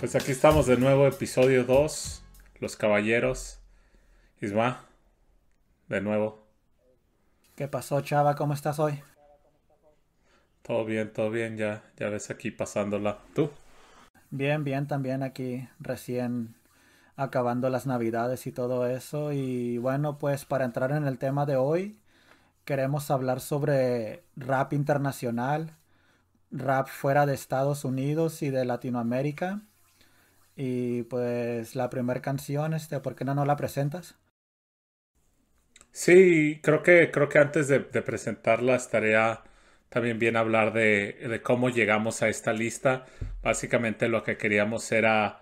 Pues aquí estamos de nuevo, episodio 2, Los Caballeros. Isma, de nuevo. ¿Qué pasó, Chava? ¿Cómo estás hoy? Todo bien, todo bien, ya, ya ves aquí pasándola. ¿Tú? Bien, bien, también aquí recién acabando las navidades y todo eso. Y bueno, pues para entrar en el tema de hoy, queremos hablar sobre rap internacional, rap fuera de Estados Unidos y de Latinoamérica. Y pues la primera canción, este, ¿por qué no la presentas? Sí, creo que, creo que antes de, presentarla estaría también bien hablar de, de, cómo llegamos a esta lista. Básicamente lo que queríamos era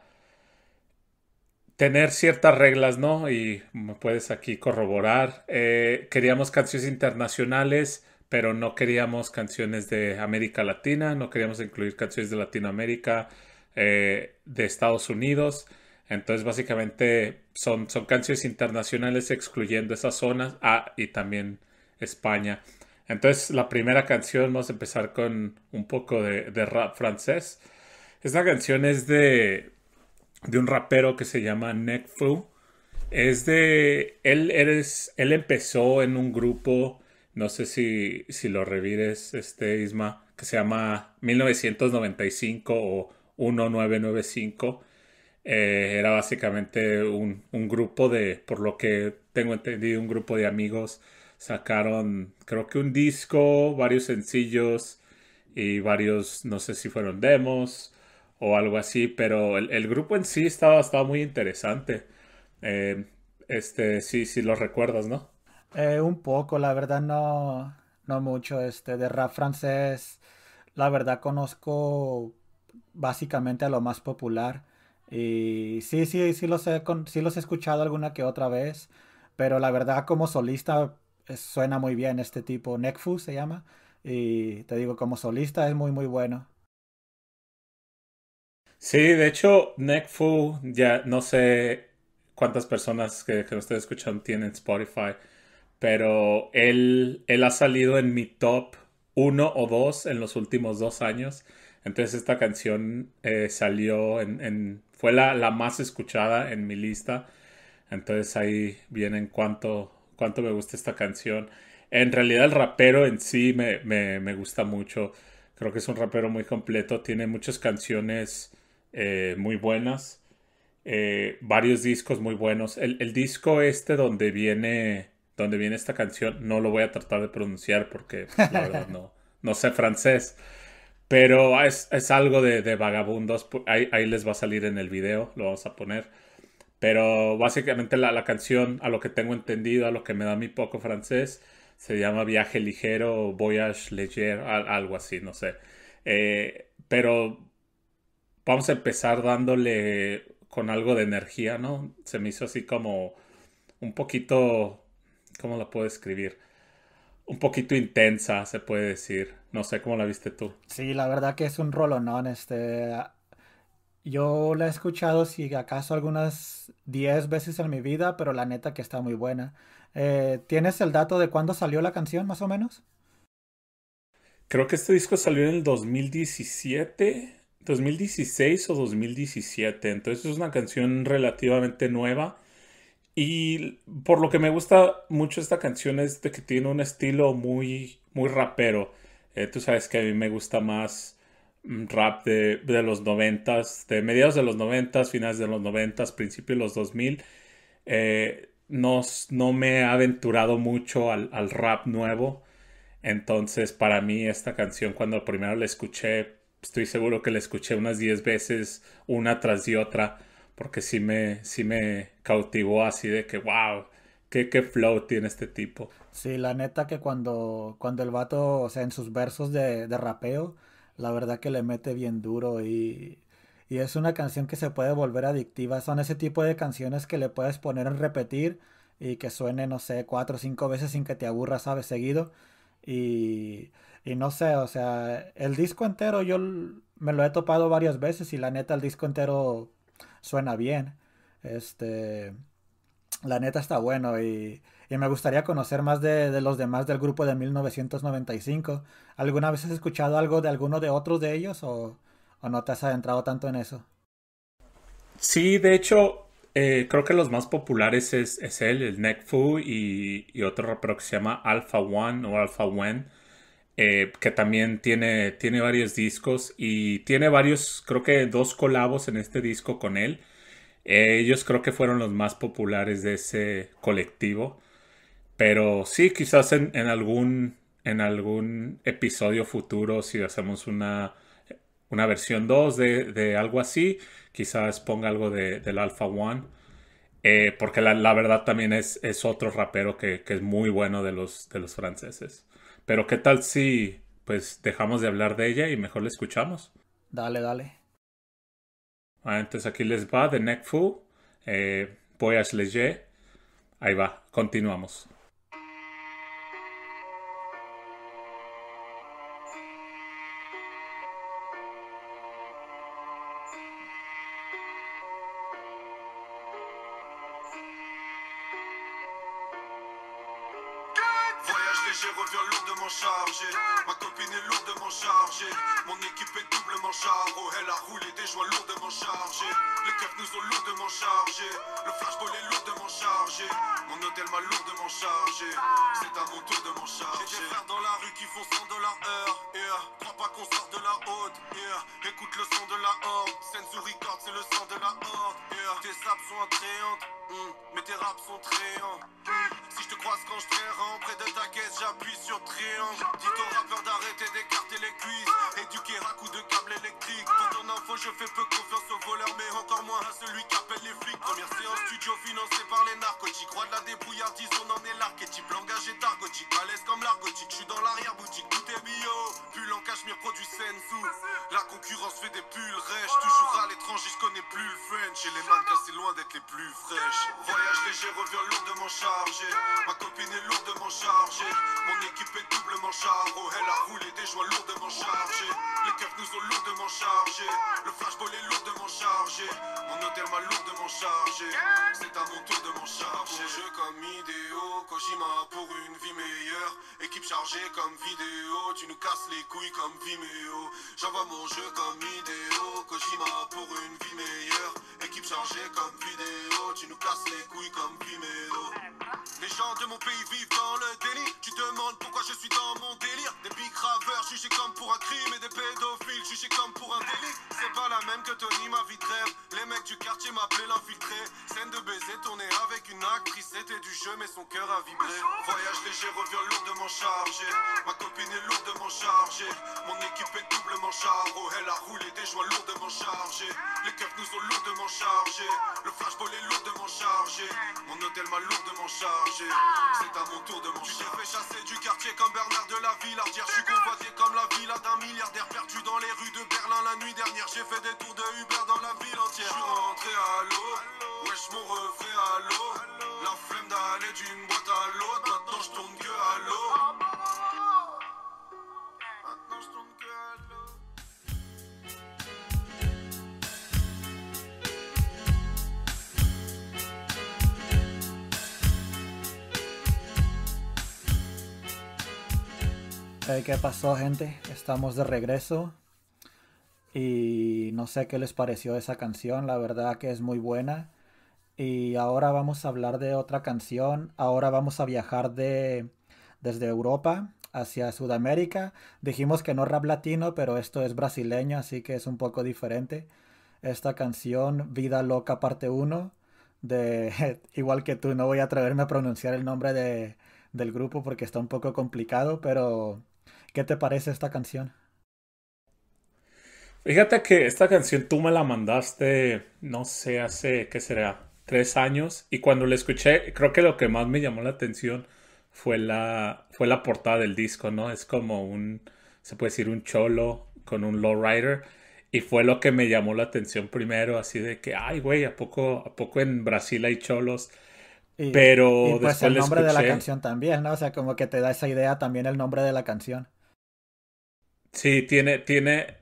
tener ciertas reglas, ¿no? Y me puedes aquí corroborar. Eh, queríamos canciones internacionales, pero no queríamos canciones de América Latina, no queríamos incluir canciones de Latinoamérica eh, de Estados Unidos. Entonces, básicamente son, son canciones internacionales excluyendo esas zonas. Ah, y también España. Entonces, la primera canción, vamos a empezar con un poco de, rap francés. Esta canción es de, de un rapero que se llama Nekfeu. Es de. Él, eres, él empezó en un grupo, no sé si, si lo revires, este Isma, que se llama 1995 o 1995. Eh, era básicamente un, grupo de, por lo que tengo entendido, un grupo de amigos. Sacaron, creo que un disco, varios sencillos y varios, no sé si fueron demos o algo así, pero el, grupo en sí estaba, estaba muy interesante. Eh, este, sí, sí lo recuerdas, ¿no? Eh, un poco, la verdad no, no mucho. Este, de rap francés, la verdad conozco básicamente a lo más popular. Y sí, sí, sí los he, sí los he escuchado alguna que otra vez, pero la verdad como solista suena muy bien este tipo. Nekfu se llama. Y te digo, como solista es muy, muy bueno. Sí, de hecho, Nekfu, ya no sé cuántas personas que, que ustedes escuchan tienen Spotify, pero él, él ha salido en mi top uno o dos en los últimos dos años. Entonces esta canción eh, salió en, fue la, más escuchada en mi lista. Entonces ahí viene en cuánto, cuánto me gusta esta canción. En realidad el rapero en sí me, gusta mucho. Creo que es un rapero muy completo. Tiene muchas canciones eh, muy buenas. Eh, varios discos muy buenos. El, disco este donde viene, donde viene esta canción, no lo voy a tratar de pronunciar porque la verdad no, no sé francés. Pero es, algo de, vagabundos. Ahí, les va a salir en el video, lo vamos a poner. Pero básicamente la, canción, a lo que tengo entendido, a lo que me da mi poco francés, se llama Viaje Ligero Voyage Leger, algo así, no sé. Eh, pero vamos a empezar dándole con algo de energía, ¿no? Se me hizo así como un poquito, ¿cómo lo puedo escribir? Un poquito intensa, se puede decir. No sé cómo la viste tú. Sí, la verdad que es un rolonón. Este, yo la he escuchado, si acaso, algunas 10 veces en mi vida, pero la neta que está muy buena. Eh, ¿Tienes el dato de cuándo salió la canción, más o menos? Creo que este disco salió en el 2017, 2016 o 2017. Entonces es una canción relativamente nueva. Y por lo que me gusta mucho esta canción es de que tiene un estilo muy, muy rapero. Eh, tú sabes que a mí me gusta más mm, rap de, los noventas, de mediados de los noventas, finales de los noventas, principios de los 2000. Eh, no, no, me he aventurado mucho al, rap nuevo. Entonces, para mí, esta canción, cuando primero la escuché, estoy seguro que la escuché unas 10 veces, una tras de otra, porque sí me, sí me cautivó así de que, wow, qué, qué flow tiene este tipo. Sí, la neta que cuando, cuando el vato, o sea, en sus versos de, de rapeo, la verdad que le mete bien duro y, y es una canción que se puede volver adictiva. Son ese tipo de canciones que le puedes poner en repetir y que suene, no sé, cuatro o cinco veces sin que te aburra, ¿sabes? Seguido. Y, y no sé, o sea, el disco entero yo me lo he topado varias veces y la neta el disco entero suena bien. Este, la neta está bueno y, me gustaría conocer más de, los demás del grupo de 1995. ¿Alguna vez has escuchado algo de alguno de otros de ellos o, o no te has adentrado tanto en eso? Sí, de hecho, eh, creo que los más populares es, es él, el Nekfu y, y, otro rapero que se llama Alpha One o Alpha One, eh, que también tiene, tiene varios discos y tiene varios, creo que dos colabos en este disco con él. Eh, ellos creo que fueron los más populares de ese colectivo. Pero sí, quizás en, algún, en algún episodio futuro, si hacemos una, una versión 2 de, algo así, quizás ponga algo de, del Alpha One. Eh, porque la, verdad también es, es otro rapero que, es muy bueno de los, de los franceses. Pero qué tal si pues dejamos de hablar de ella y mejor la escuchamos. Dale, dale. Ah, entonces aquí les va de Neckfu, eh, Voyage. Ahí va, continuamos. C'est à mon tour de m'en charger. Jeu comme idéo, Kojima pour une vie meilleure. Équipe chargée comme vidéo, tu nous casses les couilles comme Vimeo. J'envoie mon jeu comme idéo, Kojima pour une vie meilleure. Équipe chargée comme vidéo, tu nous casses les couilles comme Vimeo. Les gens de mon pays vivent dans le délit. Tu demandes pourquoi je suis dans mon délire. Des bigraveurs jugés comme pour un crime et des pédophiles jugés comme pour un délit. C'est pas la même que Tony, ma vie de rêve. Les mecs du quartier m'appelaient l'infiltré de baisers, tournée avec une actrice, c'était du jeu, mais son cœur a vibré. Voyage léger revient lourdement chargé. Ma copine est lourdement chargée. Mon équipe est doublement charo. Elle a roulé des joints lourdement chargés. Les keufs nous ont lourdement chargés. Le flashball est lourdement chargé. Mon hôtel m'a lourdement chargé. C'est à mon tour de manger. J'ai fait chasser du quartier comme Bernard de la Villardière. Je suis convoité comme la villa d'un milliardaire perdu dans les rues de Berlin la nuit dernière. J'ai fait des tours de Uber dans la ville entière. Je suis rentré à l'eau. Wesh, ¿Qué pasó gente? Estamos de regreso y no sé qué les pareció esa canción, la verdad que es muy buena. Y ahora vamos a hablar de otra canción, ahora vamos a viajar de, desde Europa hacia Sudamérica. Dijimos que no rap latino, pero esto es brasileño, así que es un poco diferente. Esta canción, Vida Loca parte 1, de igual que tú, no voy a atreverme a pronunciar el nombre de, del grupo porque está un poco complicado, pero ¿Qué te parece esta canción? Fíjate que esta canción tú me la mandaste, no sé, hace, ¿qué será? Tres años. Y cuando la escuché, creo que lo que más me llamó la atención fue la, fue la portada del disco, ¿no? Es como un, se puede decir, un cholo con un lowrider. Y fue lo que me llamó la atención primero, así de que, ay, güey, ¿a poco, ¿a poco en Brasil hay cholos? pero y pues el nombre de la canción también, ¿no? O sea, como que te da esa idea también el nombre de la canción. Sí, tiene, tiene,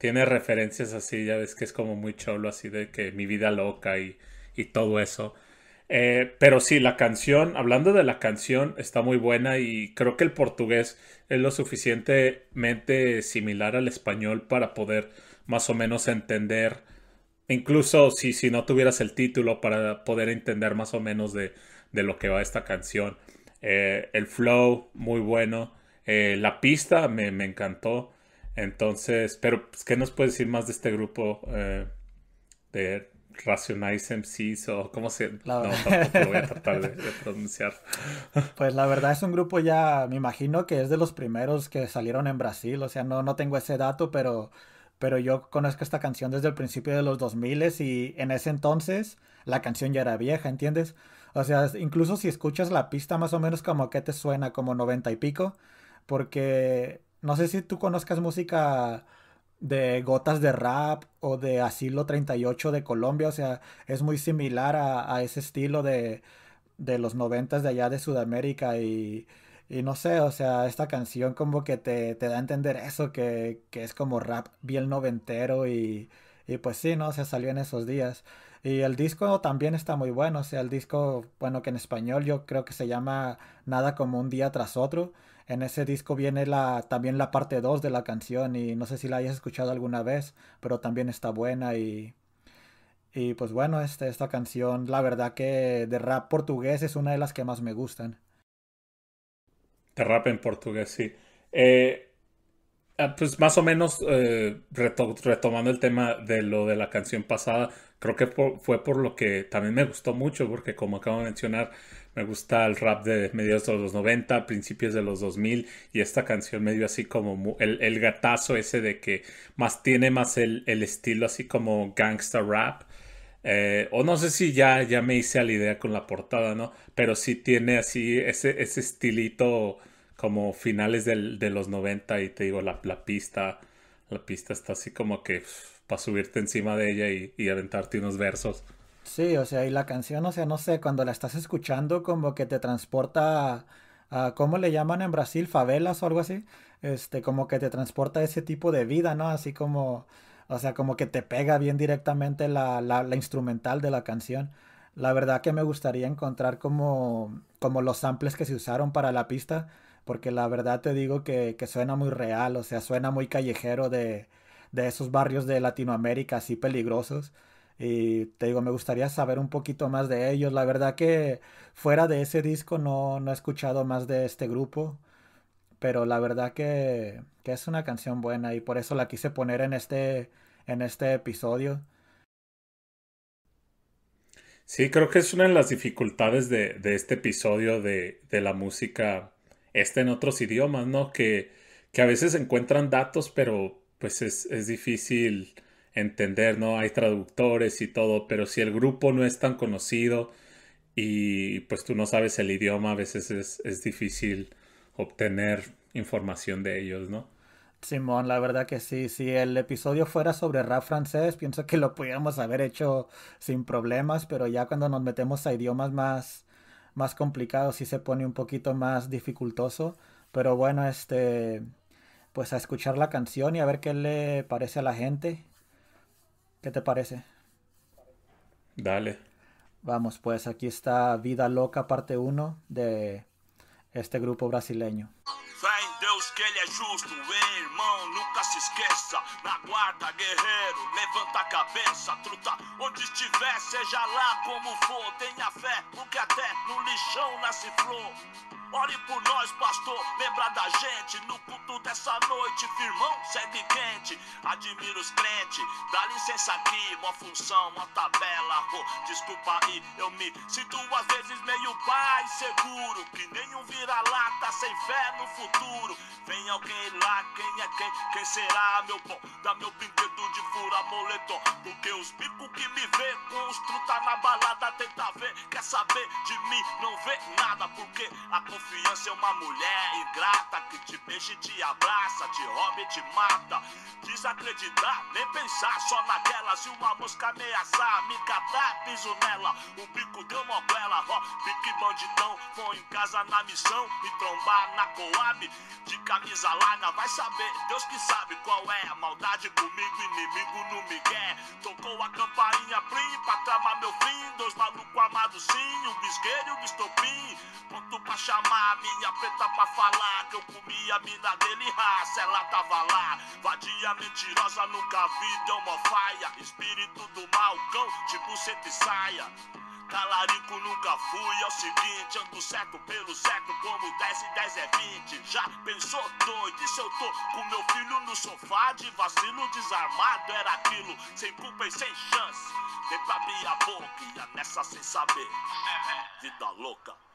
tiene referencias así, ya ves que es como muy cholo, así de que mi vida loca y, y todo eso. Eh, pero sí, la canción, hablando de la canción, está muy buena y creo que el portugués es lo suficientemente similar al español para poder más o menos entender incluso si, si no tuvieras el título para poder entender más o menos de, lo que va esta canción. Eh, el flow, muy bueno. Eh, la pista me, encantó. Entonces, pero pues, ¿qué nos puedes decir más de este grupo eh, de Rationize MCs o cómo se... No, tampoco lo voy a tratar de, pronunciar. Pues la verdad es un grupo ya, me imagino que es de los primeros que salieron en Brasil, o sea, no, no tengo ese dato, pero, pero yo conozco esta canción desde el principio de los 2000 y en ese entonces la canción ya era vieja, ¿entiendes? O sea, incluso si escuchas la pista más o menos como que te suena como 90 y pico, porque no sé si tú conozcas música de Gotas de Rap o de Asilo 38 de Colombia, o sea, es muy similar a, ese estilo de, de los noventas de allá de Sudamérica y, y, no sé, o sea, esta canción como que te, te da a entender eso, que, que, es como rap bien noventero y, y pues sí, ¿no? se salió en esos días. Y el disco también está muy bueno, o sea, el disco, bueno, que en español yo creo que se llama Nada como un día tras otro en ese disco viene la, también la parte 2 de la canción y no sé si la hayas escuchado alguna vez, pero también está buena y, y pues bueno, este, esta canción, la verdad que de rap portugués es una de las que más me gustan. De rap en portugués, sí. Eh, ah, pues más o menos eh, retomando el tema de lo de la canción pasada, creo que fue por lo que también me gustó mucho, porque como acabo de mencionar, me gusta el rap de mediados de los 90, principios de los 2000 y esta canción medio así como el, el gatazo ese de que más tiene más el, estilo así como gangsta rap. Eh, o no sé si ya, ya me hice a la idea con la portada, ¿no? Pero sí tiene así ese, ese estilito como finales del, de los 90 y te digo, la, la pista, la pista está así como que para subirte encima de ella y, y aventarte unos versos. Sí, o sea, y la canción, o sea, no sé, cuando la estás escuchando como que te transporta a, ¿cómo le llaman en Brasil? Favelas o algo así. Este, como que te transporta ese tipo de vida, ¿no? Así como, o sea, como que te pega bien directamente la, la, la instrumental de la canción. La verdad que me gustaría encontrar como, como los samples que se usaron para la pista, porque la verdad te digo que, que suena muy real, o sea, suena muy callejero de, de esos barrios de Latinoamérica así peligrosos. Y te digo, me gustaría saber un poquito más de ellos. La verdad que fuera de ese disco no, no he escuchado más de este grupo. Pero la verdad que, que, es una canción buena y por eso la quise poner en este, en este episodio. Sí, creo que es una de las dificultades de, de este episodio de, de, la música este en otros idiomas, ¿no? Que, que a veces encuentran datos, pero pues es, es difícil entender, ¿no? Hay traductores y todo, pero si el grupo no es tan conocido y pues tú no sabes el idioma, a veces es, difícil obtener información de ellos, ¿no? Simón, la verdad que sí. Si el episodio fuera sobre rap francés, pienso que lo pudiéramos haber hecho sin problemas, pero ya cuando nos metemos a idiomas más, más complicados sí se pone un poquito más dificultoso. Pero bueno, este, pues a escuchar la canción y a ver qué le parece a la gente. ¿Qué te parece? Dale. Vamos, pues aquí está Vida Loca, parte 1 de este grupo brasileño. Ele é justo, irmão, nunca se esqueça. Na guarda, guerreiro, levanta a cabeça, truta. Onde estiver, seja lá como for, tenha fé, porque até no lixão nasce flor. Ore por nós, pastor, lembra da gente no culto dessa noite, firmão, segue quente. Admiro os crentes, dá licença aqui, uma função, uma tabela. Oh, desculpa aí, eu me sinto às vezes meio pai seguro, que nenhum vira-lata sem fé no futuro. Vem alguém lá, quem é quem? Quem será, meu bom? Dá meu brinquedo de fura moletom, porque os bicos que me vê com os truta na balada tenta ver, quer saber de mim, não vê nada, porque a confiança é uma mulher ingrata que te beija e te abraça, te rouba e te mata. Desacreditar, nem pensar só naquela. Se uma mosca ameaçar, me catar, piso nela. O bico deu uma bela, ó, pique bandidão. Vou em casa na missão, me trombar na coab. De larga, vai saber, Deus que sabe qual é a maldade comigo, inimigo no Miguel. Tocou a campainha, plim, pra tramar meu fim. Dois malucos amados sim, um bisgueiro e um estopim. Pronto pra chamar chamar minha preta pra falar que eu comi a mina dele, raça, ela tava lá. Vadia mentirosa, nunca vi, deu uma faia. Espírito do mal, cão, tipo sete saia. Talarico nunca fui, é o seguinte, ando certo pelo certo, como 10 e 10 é 20. Já pensou doido? E se eu tô com meu filho no sofá de vacilo desarmado? Era aquilo, sem culpa e sem chance. Dei pra abrir a boca, ia nessa sem saber. Vida louca.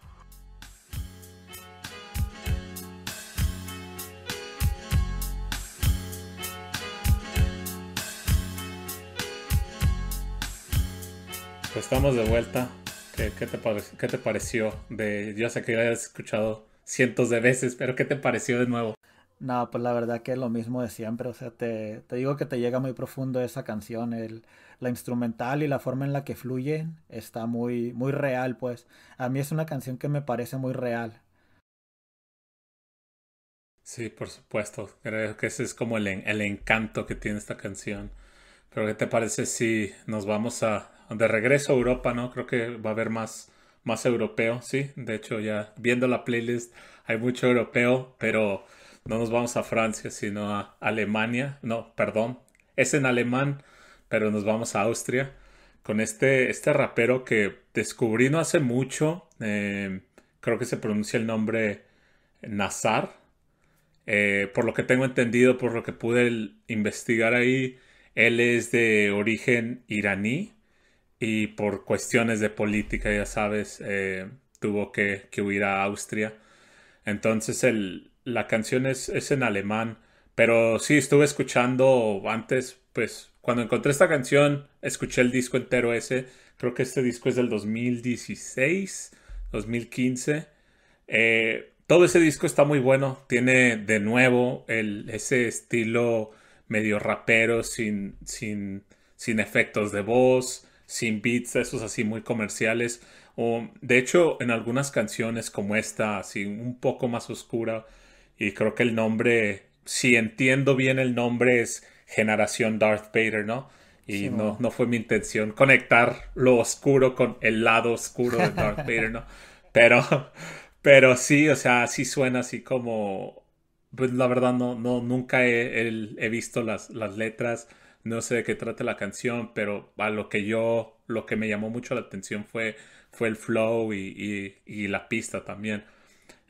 Pues estamos de vuelta. ¿Qué, qué te, qué te pareció? De, yo sé que ya has escuchado cientos de veces, pero ¿qué te pareció de nuevo? No, pues la verdad que es lo mismo de siempre, o sea, te, te digo que te llega muy profundo esa canción, el, la instrumental y la forma en la que fluye está muy, muy real, pues. A mí es una canción que me parece muy real. Sí, por supuesto. Creo que ese es como el, el encanto que tiene esta canción. Pero ¿qué te parece si nos vamos a de regreso a Europa, ¿no? Creo que va a haber más, más europeo, sí. De hecho, ya viendo la playlist hay mucho europeo, pero no nos vamos a Francia, sino a Alemania. No, perdón. Es en alemán, pero nos vamos a Austria con este, este rapero que descubrí no hace mucho. eh, creo que se pronuncia el nombre Nazar. Eh, por lo que tengo entendido, por lo que pude investigar ahí, él es de origen iraní y por cuestiones de política, ya sabes, eh, tuvo que, que huir a Austria. Entonces el, la canción es, es en alemán, pero sí estuve escuchando antes, pues cuando encontré esta canción, escuché el disco entero ese. Creo que este disco es del 2016, 2015. Eh, todo ese disco está muy bueno. Tiene de nuevo el, ese estilo medio rapero, sin, sin, sin efectos de voz, sin beats, esos así muy comerciales. O, de hecho, en algunas canciones como esta, así un poco más oscura, y creo que el nombre, si entiendo bien el nombre, es Generación Darth Vader, ¿no? Y Sí, no, no fue mi intención conectar lo oscuro con el lado oscuro de Darth Vader, ¿no? Pero, pero sí, o sea, sí suena así como, pues la verdad no, no, nunca he, he- he visto las, las letras, no sé de qué trata la canción, pero a lo que yo, lo que me llamó mucho la atención fue, fue el flow y, y- la pista también.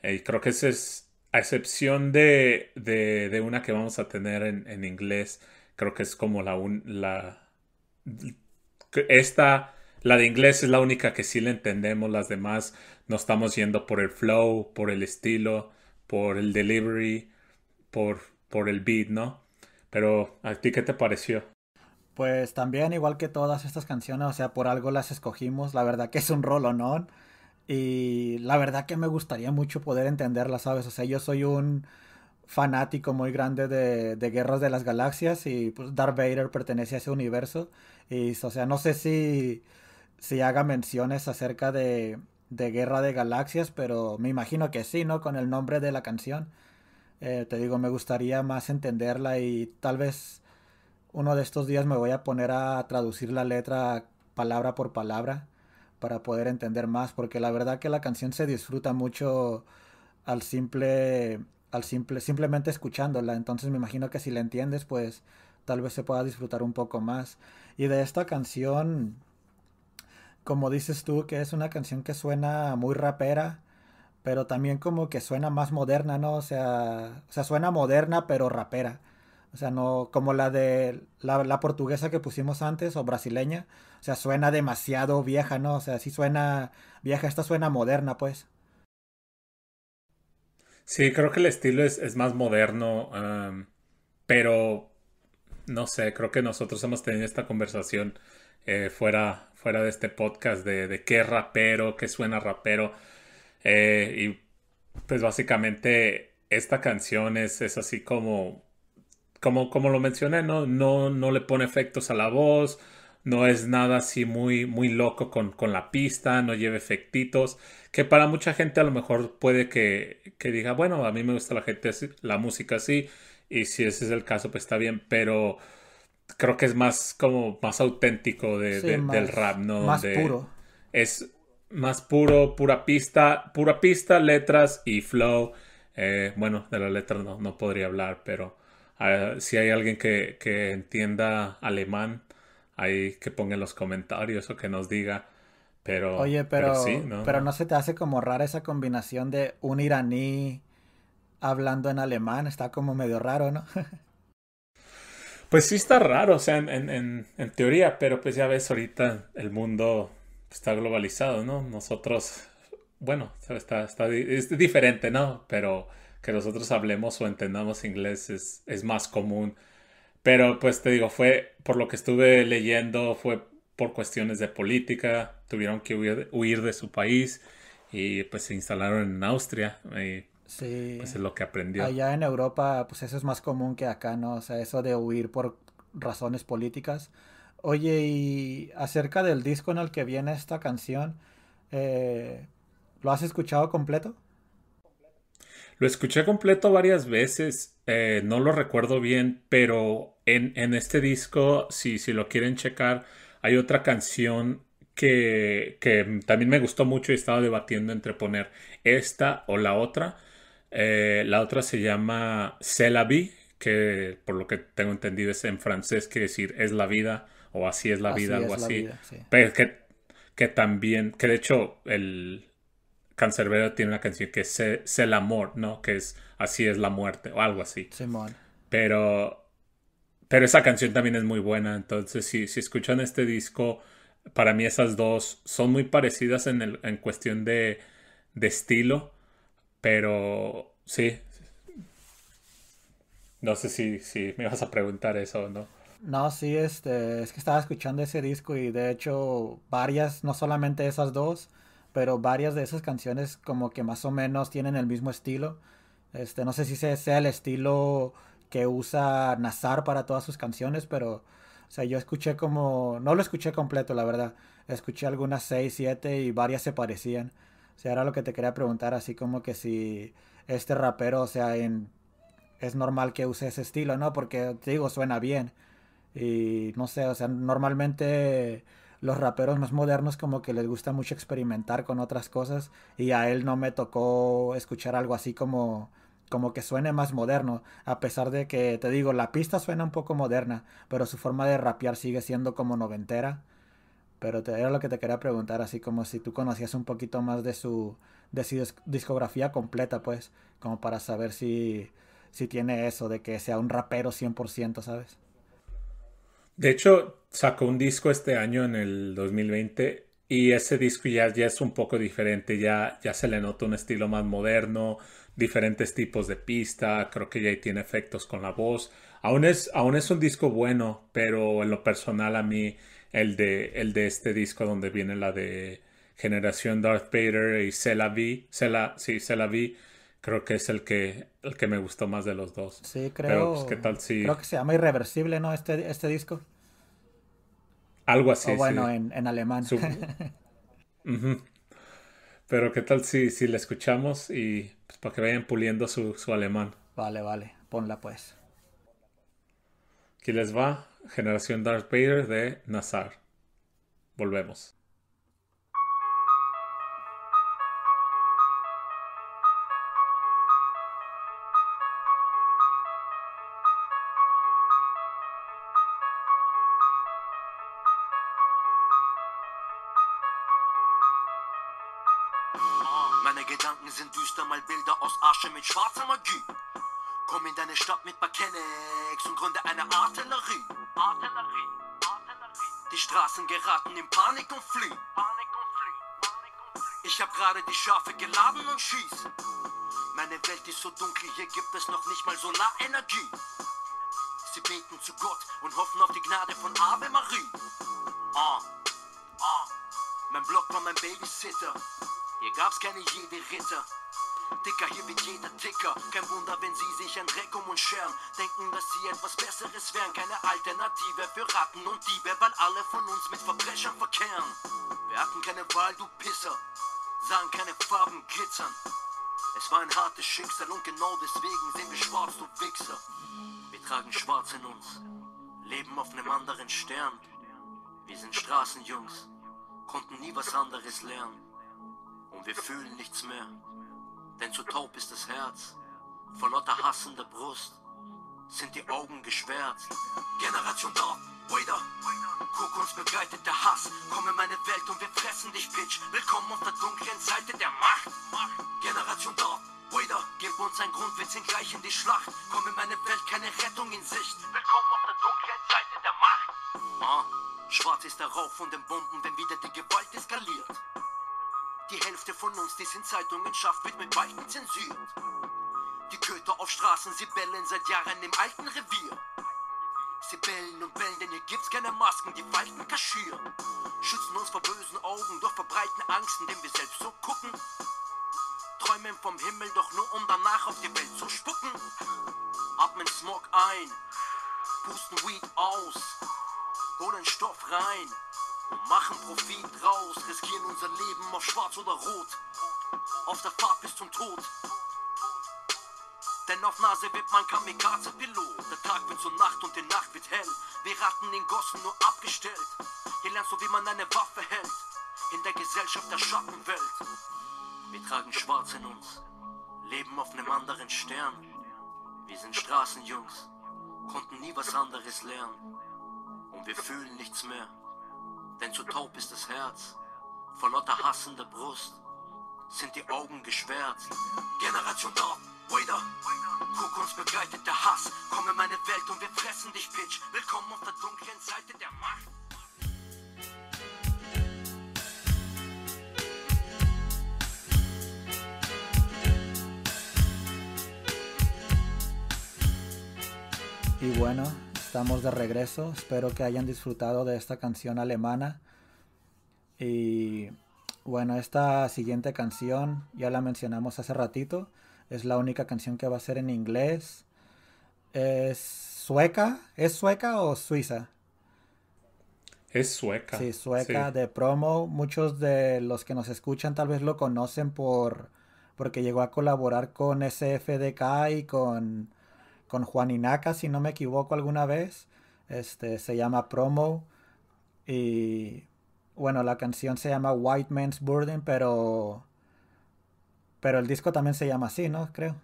Eh, Y creo que esa es, a excepción de, de, una que vamos a tener en, en inglés, creo que es como la, un- la, esta, la de inglés es la única que sí le entendemos, las demás no estamos yendo por el flow, por el estilo, por el delivery, por, por el beat, ¿no? Pero, ¿a ti qué te pareció? Pues también, igual que todas estas canciones, o sea, por algo las escogimos, la verdad que es un rolonón. Y la verdad que me gustaría mucho poder entenderlas, ¿sabes? O sea, yo soy un fanático muy grande de, de Guerras de las Galaxias y pues Darth Vader pertenece a ese universo. Y, o sea, no sé si, si haga menciones acerca de, de Guerra de Galaxias, pero me imagino que sí, ¿no? Con el nombre de la canción. Eh, te digo, me gustaría más entenderla y tal vez uno de estos días me voy a poner a traducir la letra palabra por palabra para poder entender más, porque la verdad que la canción se disfruta mucho al simple, al simple, simplemente escuchándola. Entonces me imagino que si la entiendes, pues tal vez se pueda disfrutar un poco más. Y de esta canción, como dices tú, que es una canción que suena muy rapera, pero también como que suena más moderna, ¿no? O sea, o sea, suena moderna pero rapera. O sea, no como la de la, portuguesa que pusimos antes o brasileña. O sea, suena demasiado vieja, ¿no? O sea, sí suena vieja, esta suena moderna, pues. Sí, creo que el estilo es, más moderno, pero no sé, creo que nosotros hemos tenido esta conversación eh, fuera, fuera de este podcast de, de qué rapero, qué suena rapero. Eh, y pues básicamente esta canción es, es así como, como, como lo mencioné, ¿no? No, no le pone efectos a la voz, no es nada así muy, muy loco con, con la pista, no lleva efectitos, que para mucha gente a lo mejor puede que, que diga, bueno, a mí me gusta la gente así- la música así, y si ese es el caso, pues está bien, pero creo que es más como más auténtico de, Sí, de- del rap, ¿no? más puro. es, más puro, pura pista, pura pista, letras y flow. Eh, bueno, de la letra no, no podría hablar, pero ah, si hay alguien que, que, entienda alemán, ahí que ponga en los comentarios o que nos diga. Pero, Oye, pero, pero, ¿no? se te hace como rara esa combinación de un iraní hablando en alemán, está como medio raro, ¿no? pues sí está raro, o sea, en, en, en, teoría, pero pues ya ves ahorita el mundo está globalizado, ¿no? Nosotros, bueno, está, está, es diferente, ¿no? Pero que nosotros hablemos o entendamos inglés es, es más común. Pero pues te digo, fue por lo que estuve leyendo, fue por cuestiones de política, tuvieron que huir, huir de su país y pues se instalaron en Austria. Y, sí. Pues es lo que aprendió. Allá en Europa, pues eso es más común que acá, ¿no? O sea, eso de huir por razones políticas. Oye, y acerca del disco en el que viene esta canción, eh, ¿lo has escuchado completo? Lo escuché completo varias veces, eh, no lo recuerdo bien, pero en, en este disco, si, si lo quieren checar, hay otra canción que, que, también me gustó mucho y estaba debatiendo entre poner esta o la otra. Eh, la otra se llama C'est la vie, que por lo que tengo entendido es en francés, quiere decir es la vida o así es la vida, algo así. Pero que, que también, que de hecho el Cancerbero tiene una canción que es C'est el amor, ¿no? Que es así es la muerte o algo así. Pero, pero esa canción también es muy buena, entonces si, si escuchan este disco, para mí esas dos son muy parecidas en, el, en cuestión de, de estilo, pero sí, no sé si, si me vas a preguntar eso o no. No, sí, este, es que estaba escuchando ese disco y de hecho varias, no solamente esas dos, pero varias de esas canciones como que más o menos tienen el mismo estilo. Este, no sé si sea el estilo que usa Nazar para todas sus canciones, pero, o sea, yo escuché como, no lo escuché completo, la verdad. Escuché algunas 6, 7 y varias se parecían. O sea, era lo que te quería preguntar, así como que si este rapero, o sea, en, es normal que use ese estilo, ¿no? Porque, te digo, suena bien. Y no sé, o sea, normalmente los raperos más modernos como que les gusta mucho experimentar con otras cosas y a él no me tocó escuchar algo así como como que suene más moderno, a pesar de que te digo, la pista suena un poco moderna, pero su forma de rapear sigue siendo como noventera. Pero te, era lo que te quería preguntar, así como si tú conocías un poquito más de su, de su discografía completa, pues, como para saber si, si tiene eso, de que sea un rapero 100%, ¿sabes? De hecho, sacó un disco este año en el 2020 y ese disco ya, ya es un poco diferente, ya, ya se le nota un estilo más moderno, diferentes tipos de pista, creo que ya tiene efectos con la voz. Aún es, aún es un disco bueno, pero en lo personal a mí el de, el de este disco donde viene la de Generación Darth Vader y Se la vi, se la, sí, se la vi, creo que es el que, el que me gustó más de los dos. Sí, creo. Pues, ¿qué tal si... Creo que se llama Irreversible, ¿no? Este, este disco. Algo así. O bueno, en, en, alemán. Pero qué tal si, si la escuchamos y pues, para que vayan puliendo su, su alemán. Vale, vale. Ponla pues. Aquí les va Generación Darth Vader de Nazar. Volvemos. Komm in deine Stadt mit Bakenex und gründe eine Artillerie. Artillerie. Artillerie. Die Straßen geraten in Panik und fliehen. Panik und fliehen. Panik und fliehen. Ich hab gerade die Schafe geladen und schieß. Meine Welt ist so dunkel, hier gibt es noch nicht mal Solarenergie. Sie beten zu Gott und hoffen auf die Gnade von Ave Marie. Ah, ah, mein Block war mein Babysitter. Hier gab's keine jede Ritter. Dicker, hier wird jeder Ticker. Kein Wunder, wenn sie sich ein Dreck um uns scheren. Denken, dass sie etwas Besseres wären. Keine Alternative für Ratten und Diebe, weil alle von uns mit Verbrechern verkehren. Wir hatten keine Wahl, du Pisser. Sahen keine Farben glitzern. Es war ein hartes Schicksal und genau deswegen sind wir schwarz, du Wichser. Wir tragen schwarz in uns, leben auf einem anderen Stern. Wir sind Straßenjungs, konnten nie was anderes lernen. und wir fühlen nichts mehr. Denn zu taub ist das Herz, vor lauter Hass in der Brust sind die Augen geschwärzt. Generation Dog, Wader, guck uns begleitet der Hass. Komm in meine Welt und wir fressen dich, Bitch. Willkommen auf der dunklen Seite der Macht. Generation Dog, Wader, gib uns einen Grund, wir ziehen gleich in die Schlacht. Komm in meine Welt, keine Rettung in Sicht. Willkommen auf der dunklen Seite der Macht. Ah, schwarz ist der Rauch von den Bomben, wenn wieder die Gewalt eskaliert. Die Hälfte von uns, die es in Zeitungen schafft, wird mit Beichten zensiert. Die Köter auf Straßen, sie bellen seit Jahren im alten Revier. Sie bellen und bellen, denn hier gibt's keine Masken, die Falten kaschieren. Schützen uns vor bösen Augen, doch verbreiten Angst, indem wir selbst so gucken. Träumen vom Himmel, doch nur um danach auf die Welt zu spucken. Atmen Smog ein, pusten Weed aus, holen Stoff rein machen Profit draus. Riskieren unser Leben auf schwarz oder rot, auf der Fahrt bis zum Tod. Denn auf Nase wird man Kamikaze-Pilot. Der Tag wird zur Nacht und die Nacht wird hell. Wir raten den Gossen nur abgestellt. Hier lernst du, wie man eine Waffe hält. In der Gesellschaft der Schattenwelt. Wir tragen Schwarz in uns, leben auf einem anderen Stern. Wir sind Straßenjungs, konnten nie was anderes lernen. Und wir fühlen nichts mehr, denn zu taub ist das Herz. Vor lauter Hass in der Brust sind die Augen geschwärzt. Generation Dog, Wader, guck uns begleitet der Hass. Komm in meine Welt und wir fressen dich, Bitch. Willkommen auf der dunklen Seite der Macht. Y bueno, estamos de regreso. Espero que hayan disfrutado de esta canción alemana. Y bueno, esta siguiente canción ya la mencionamos hace ratito. Es la única canción que va a ser en inglés. Es sueca. ¿Es sueca o suiza? Es sueca. Sí, sueca Sí. de promo. Muchos de los que nos escuchan tal vez lo conocen por porque llegó a colaborar con SFDK y con, con Juan Inaka, si no me equivoco alguna vez. Este se llama Promo. Y bueno, la canción se llama White Man's Burden, pero pero el disco también se llama así, ¿no? Creo.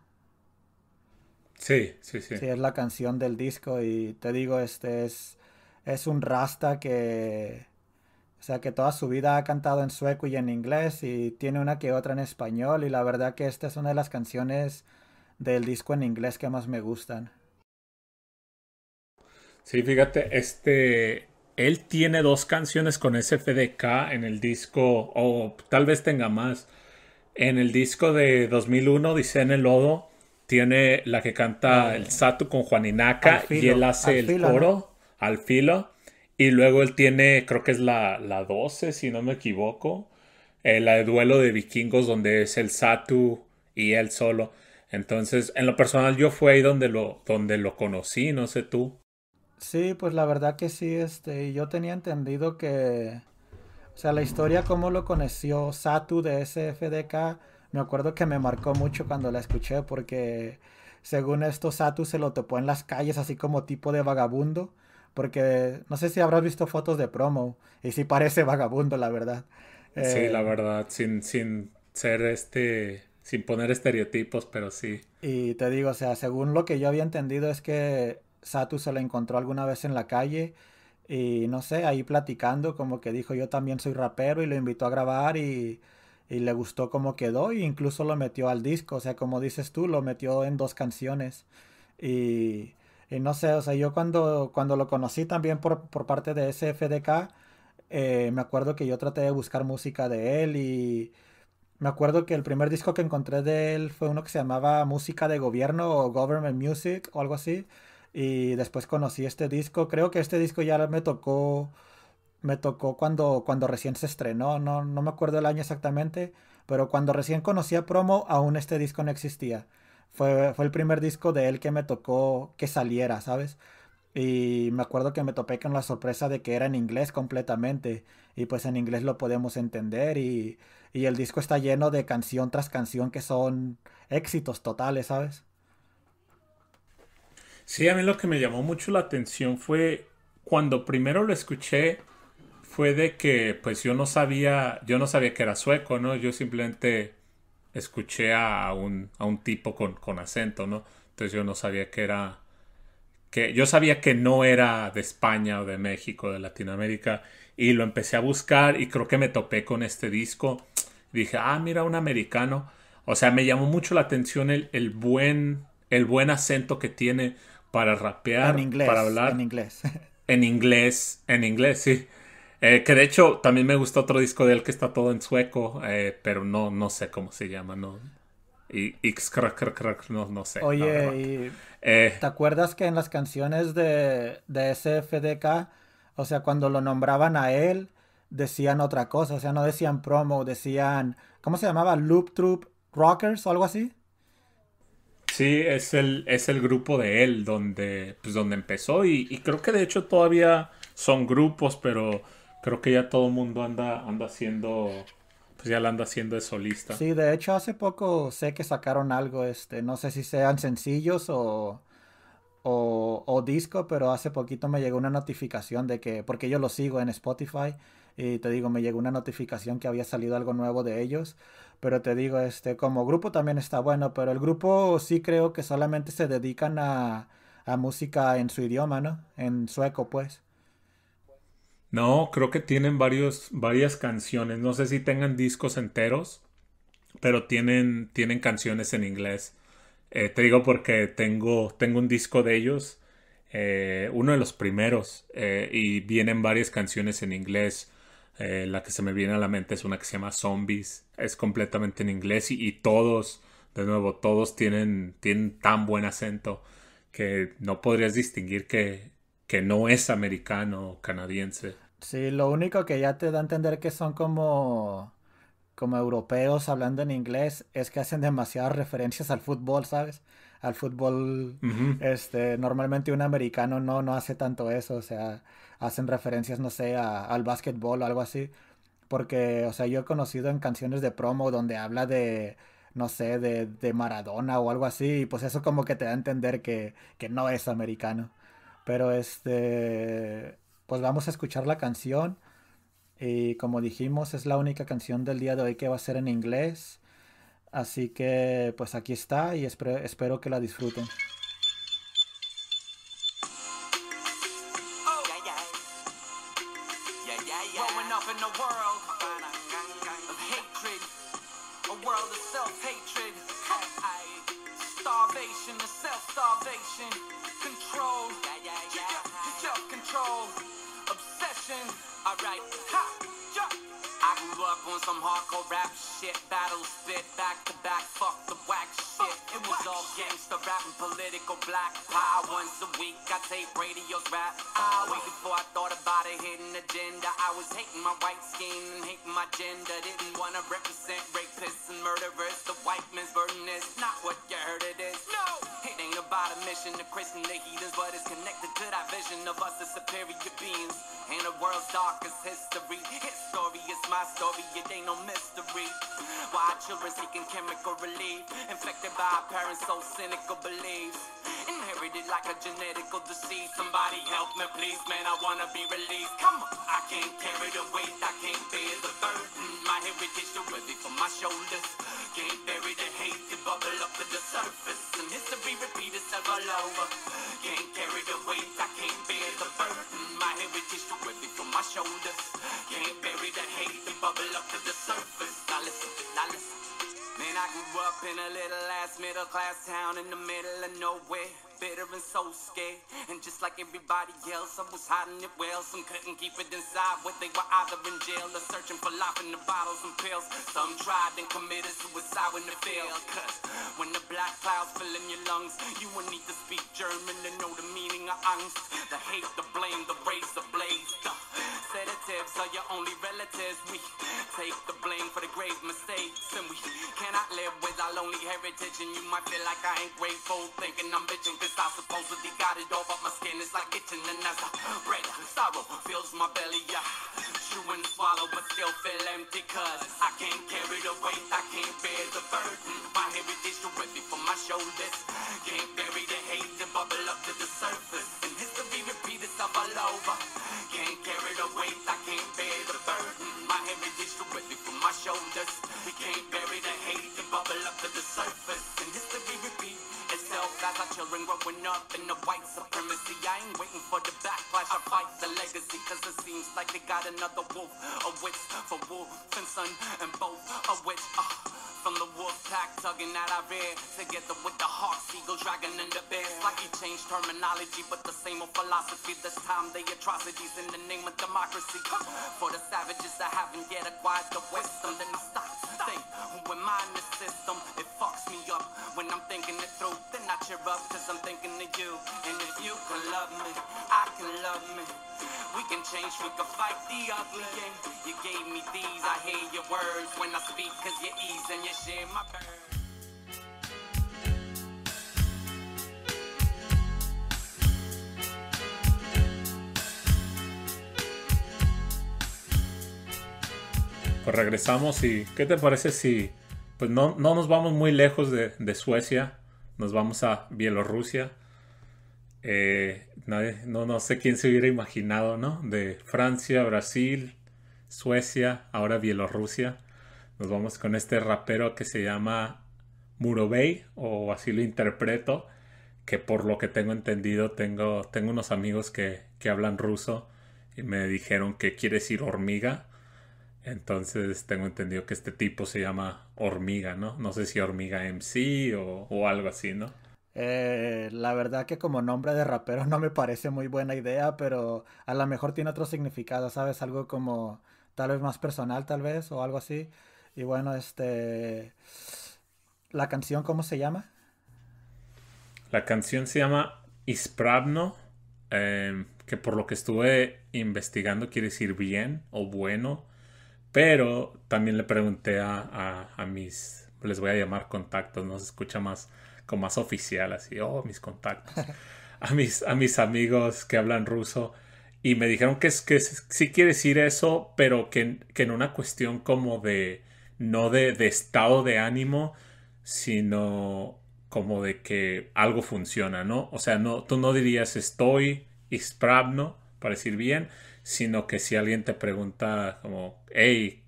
Sí, sí, sí. Sí, es la canción del disco y te digo, este es, es un rasta que, o sea, que toda su vida ha cantado en sueco y en inglés y tiene una que otra en español y la verdad que esta es una de las canciones del disco en inglés que más me gustan. Sí, fíjate, este, él tiene dos canciones con SFDK en el disco, o tal vez tenga más. En el disco de 2001, Dice en el Lodo, tiene la que canta el Satu con Juan Inaka Al filo, y él hace el filo, coro al filo. Y luego él tiene, creo que es la, la 12, si no me equivoco, eh, la de Duelo de Vikingos, donde es el Satu y él solo. Entonces, en lo personal, yo fue ahí donde lo, donde lo conocí, no sé tú. Sí, pues la verdad que sí, este, yo tenía entendido que, o sea, la historia cómo lo conoció Satu de SFDK, me acuerdo que me marcó mucho cuando la escuché porque según esto Satu se lo topó en las calles así como tipo de vagabundo, porque no sé si habrás visto fotos de promo y sí parece vagabundo, la verdad. Sí, Eh, la verdad, sin, sin ser este, sin poner estereotipos, pero sí. Y te digo, o sea, según lo que yo había entendido es que Satu se lo encontró alguna vez en la calle y no sé, ahí platicando, como que dijo yo también soy rapero y lo invitó a grabar y, y le gustó cómo quedó e incluso lo metió al disco, o sea, como dices tú, lo metió en dos canciones y, y no sé, o sea, yo cuando, cuando lo conocí también por, por parte de SFDK, eh, me acuerdo que yo traté de buscar música de él y me acuerdo que el primer disco que encontré de él fue uno que se llamaba Música de Gobierno o Government Music o algo así. Y después conocí este disco. Creo que este disco ya me tocó, me tocó cuando, cuando recién se estrenó. No, no me acuerdo el año exactamente, pero cuando recién conocí a Promo, aún este disco no existía. Fue, fue el primer disco de él que me tocó que saliera, ¿sabes? Y me acuerdo que me topé con la sorpresa de que era en inglés completamente. Y pues en inglés lo podemos entender. Y, y el disco está lleno de canción tras canción que son éxitos totales, ¿sabes? Sí, a mí lo que me llamó mucho la atención fue cuando primero lo escuché, fue de que pues yo no sabía, yo no sabía que era sueco, ¿no? Yo simplemente escuché a un, a un tipo con, con acento, ¿no? Entonces yo no sabía que era, que yo sabía que no era de España o de México, de Latinoamérica, y lo empecé a buscar y creo que me topé con este disco. Dije, ah, mira, un americano. O sea, me llamó mucho la atención el, el buen, el buen acento que tiene para rapear, En inglés. para hablar. En inglés. En inglés, en inglés, sí. Eh, que de hecho también me gustó otro disco de él que está todo en sueco, eh, pero no, no sé cómo se llama, no. Y X no, no sé. Oye, y Eh, ¿te acuerdas que en las canciones de, de SFDK, o sea, cuando lo nombraban a él, decían otra cosa? O sea, no decían promo, decían, ¿cómo se llamaba? Loop Troop Rockers o algo así. sí, es el, es el grupo de él donde, pues, donde empezó y, y creo que de hecho todavía son grupos, pero creo que ya todo el mundo anda, anda haciendo, pues ya la anda haciendo de solista. Sí, de hecho hace poco sé que sacaron algo, este, no sé si sean sencillos o, o, o disco, pero hace poquito me llegó una notificación de que, porque yo lo sigo en Spotify, y te digo, me llegó una notificación que había salido algo nuevo de ellos, pero te digo, este, como grupo también está bueno, pero el grupo sí creo que solamente se dedican a, a música en su idioma, ¿no? En sueco, pues. No, creo que tienen varios, varias canciones. No sé si tengan discos enteros, pero tienen, tienen canciones en inglés. Eh, te digo porque tengo, tengo un disco de ellos, eh, uno de los primeros, eh, y vienen varias canciones en inglés. Eh, la que se me viene a la mente es una que se llama Zombies. Es completamente en inglés y, todos, de nuevo, todos tienen, tienen tan buen acento que no podrías distinguir que, que no es americano o canadiense. Sí, lo único que ya te da a entender que son como, como europeos hablando en inglés es que hacen demasiadas referencias al fútbol, ¿sabes? Al fútbol, Ujú. este, normalmente un americano no, no hace tanto eso, o sea, hacen referencias, no sé, a- al básquetbol o algo así, porque, o sea, yo he conocido en canciones de promo donde habla de, no sé, de, de Maradona o algo así, y pues eso como que te da a entender que, que no es americano. Pero este, pues vamos a escuchar la canción. Y como dijimos, es la única canción del día de hoy que va a ser en inglés. Así que pues aquí está y espero, espero que la disfruten. Genetical disease. Somebody help me, please, man. I wanna be released. Come on, I can't carry the weight, I can't bear the burden. My heritage too heavy for my shoulders. Can't bury the hate that bubble up to the surface. And history repeat itself all over. Can't carry the weight, I can't bear the burden. My heritage too heavy for my shoulders. Can't bury the hate that bubble up to the surface. Now listen, now listen. Man, I grew up in a little ass middle class town in the middle of nowhere. Bitter and so scared. And just like everybody else, I was hiding it well. Some couldn't keep it inside, but they were either in jail or searching for life in the bottles and pills. Some tried and committed suicide when they failed. Cause when the black clouds fill in your lungs, you will need to speak German to know the meaning of angst. The hate, the blame, the razor blades. The sedatives are your only relatives. We take the blame for the grave mistakes. And we cannot live with our lonely heritage. And you might feel like I ain't grateful, thinking I'm bitching. Cause since I supposedly got it all, but my skin is like itching and as I bread, sorrow fills my belly, yeah. Chew and swallow, but still feel empty, cause I can't carry the weight, I can't bear the burden. My heritage to rip me from my shoulders. Can't bury the hate and bubble up to the surface. And history repeat itself all over. Can't carry the weight, I can't bear the burden. My heritage to rip me from my shoulders. We can't bury the hate and bubble up to the surface. And history itself as our children growing up in the white supremacy. I ain't waiting for the backlash. I fight the legacy cause it seems like they got another wolf, a witch for wolf and son and both a witch. Uh, from the wolf pack tugging at our rear together with the hawk, seagull, dragon, and the bear. Slightly changed terminology, but the same old philosophy. This time the atrocities in the name of democracy. For the savages that haven't yet acquired the wisdom, then I stop to think. When mind the system, it fucks me up. When I'm thinking it through, then I cheer up, cause I'm thinking of you. And if you can love me, I can love me. We can change, we can fight the ugly. And you gave me these, I hear your words when I speak, cause you ease and Pues regresamos y ¿qué te parece si pues no, no nos vamos muy lejos de, Suecia? Nos vamos a Bielorrusia. Eh, no, no sé quién se hubiera imaginado, ¿no? De Francia, Brasil, Suecia, ahora Bielorrusia. Nos vamos con este rapero que se llama Murovey, o así lo interpreto, que por lo que tengo entendido tengo, tengo unos amigos que, que hablan ruso y me dijeron que quiere decir hormiga. Entonces tengo entendido que este tipo se llama Hormiga, ¿no? No sé si Hormiga MC o, o algo así, ¿no? Eh, la verdad que como nombre de rapero no me parece muy buena idea, pero a lo mejor tiene otro significado, ¿sabes? Algo como tal vez más personal, tal vez, o algo así. Y bueno, este... ¿La canción cómo se llama? La canción se llama Ispravno, eh, que por lo que estuve investigando quiere decir bien o bueno. Pero también le pregunté a, a, a, mis, les voy a llamar contactos, no se escucha más como más oficial, así, oh, mis contactos. A mis, a mis amigos que hablan ruso. Y me dijeron que, es, que sí quiere decir eso, pero que, que en una cuestión como de, no de, estado de ánimo, sino como de que algo funciona, ¿no? O sea, no, tú no dirías estoy ispravno, para decir bien, sino que si alguien te pregunta como, hey,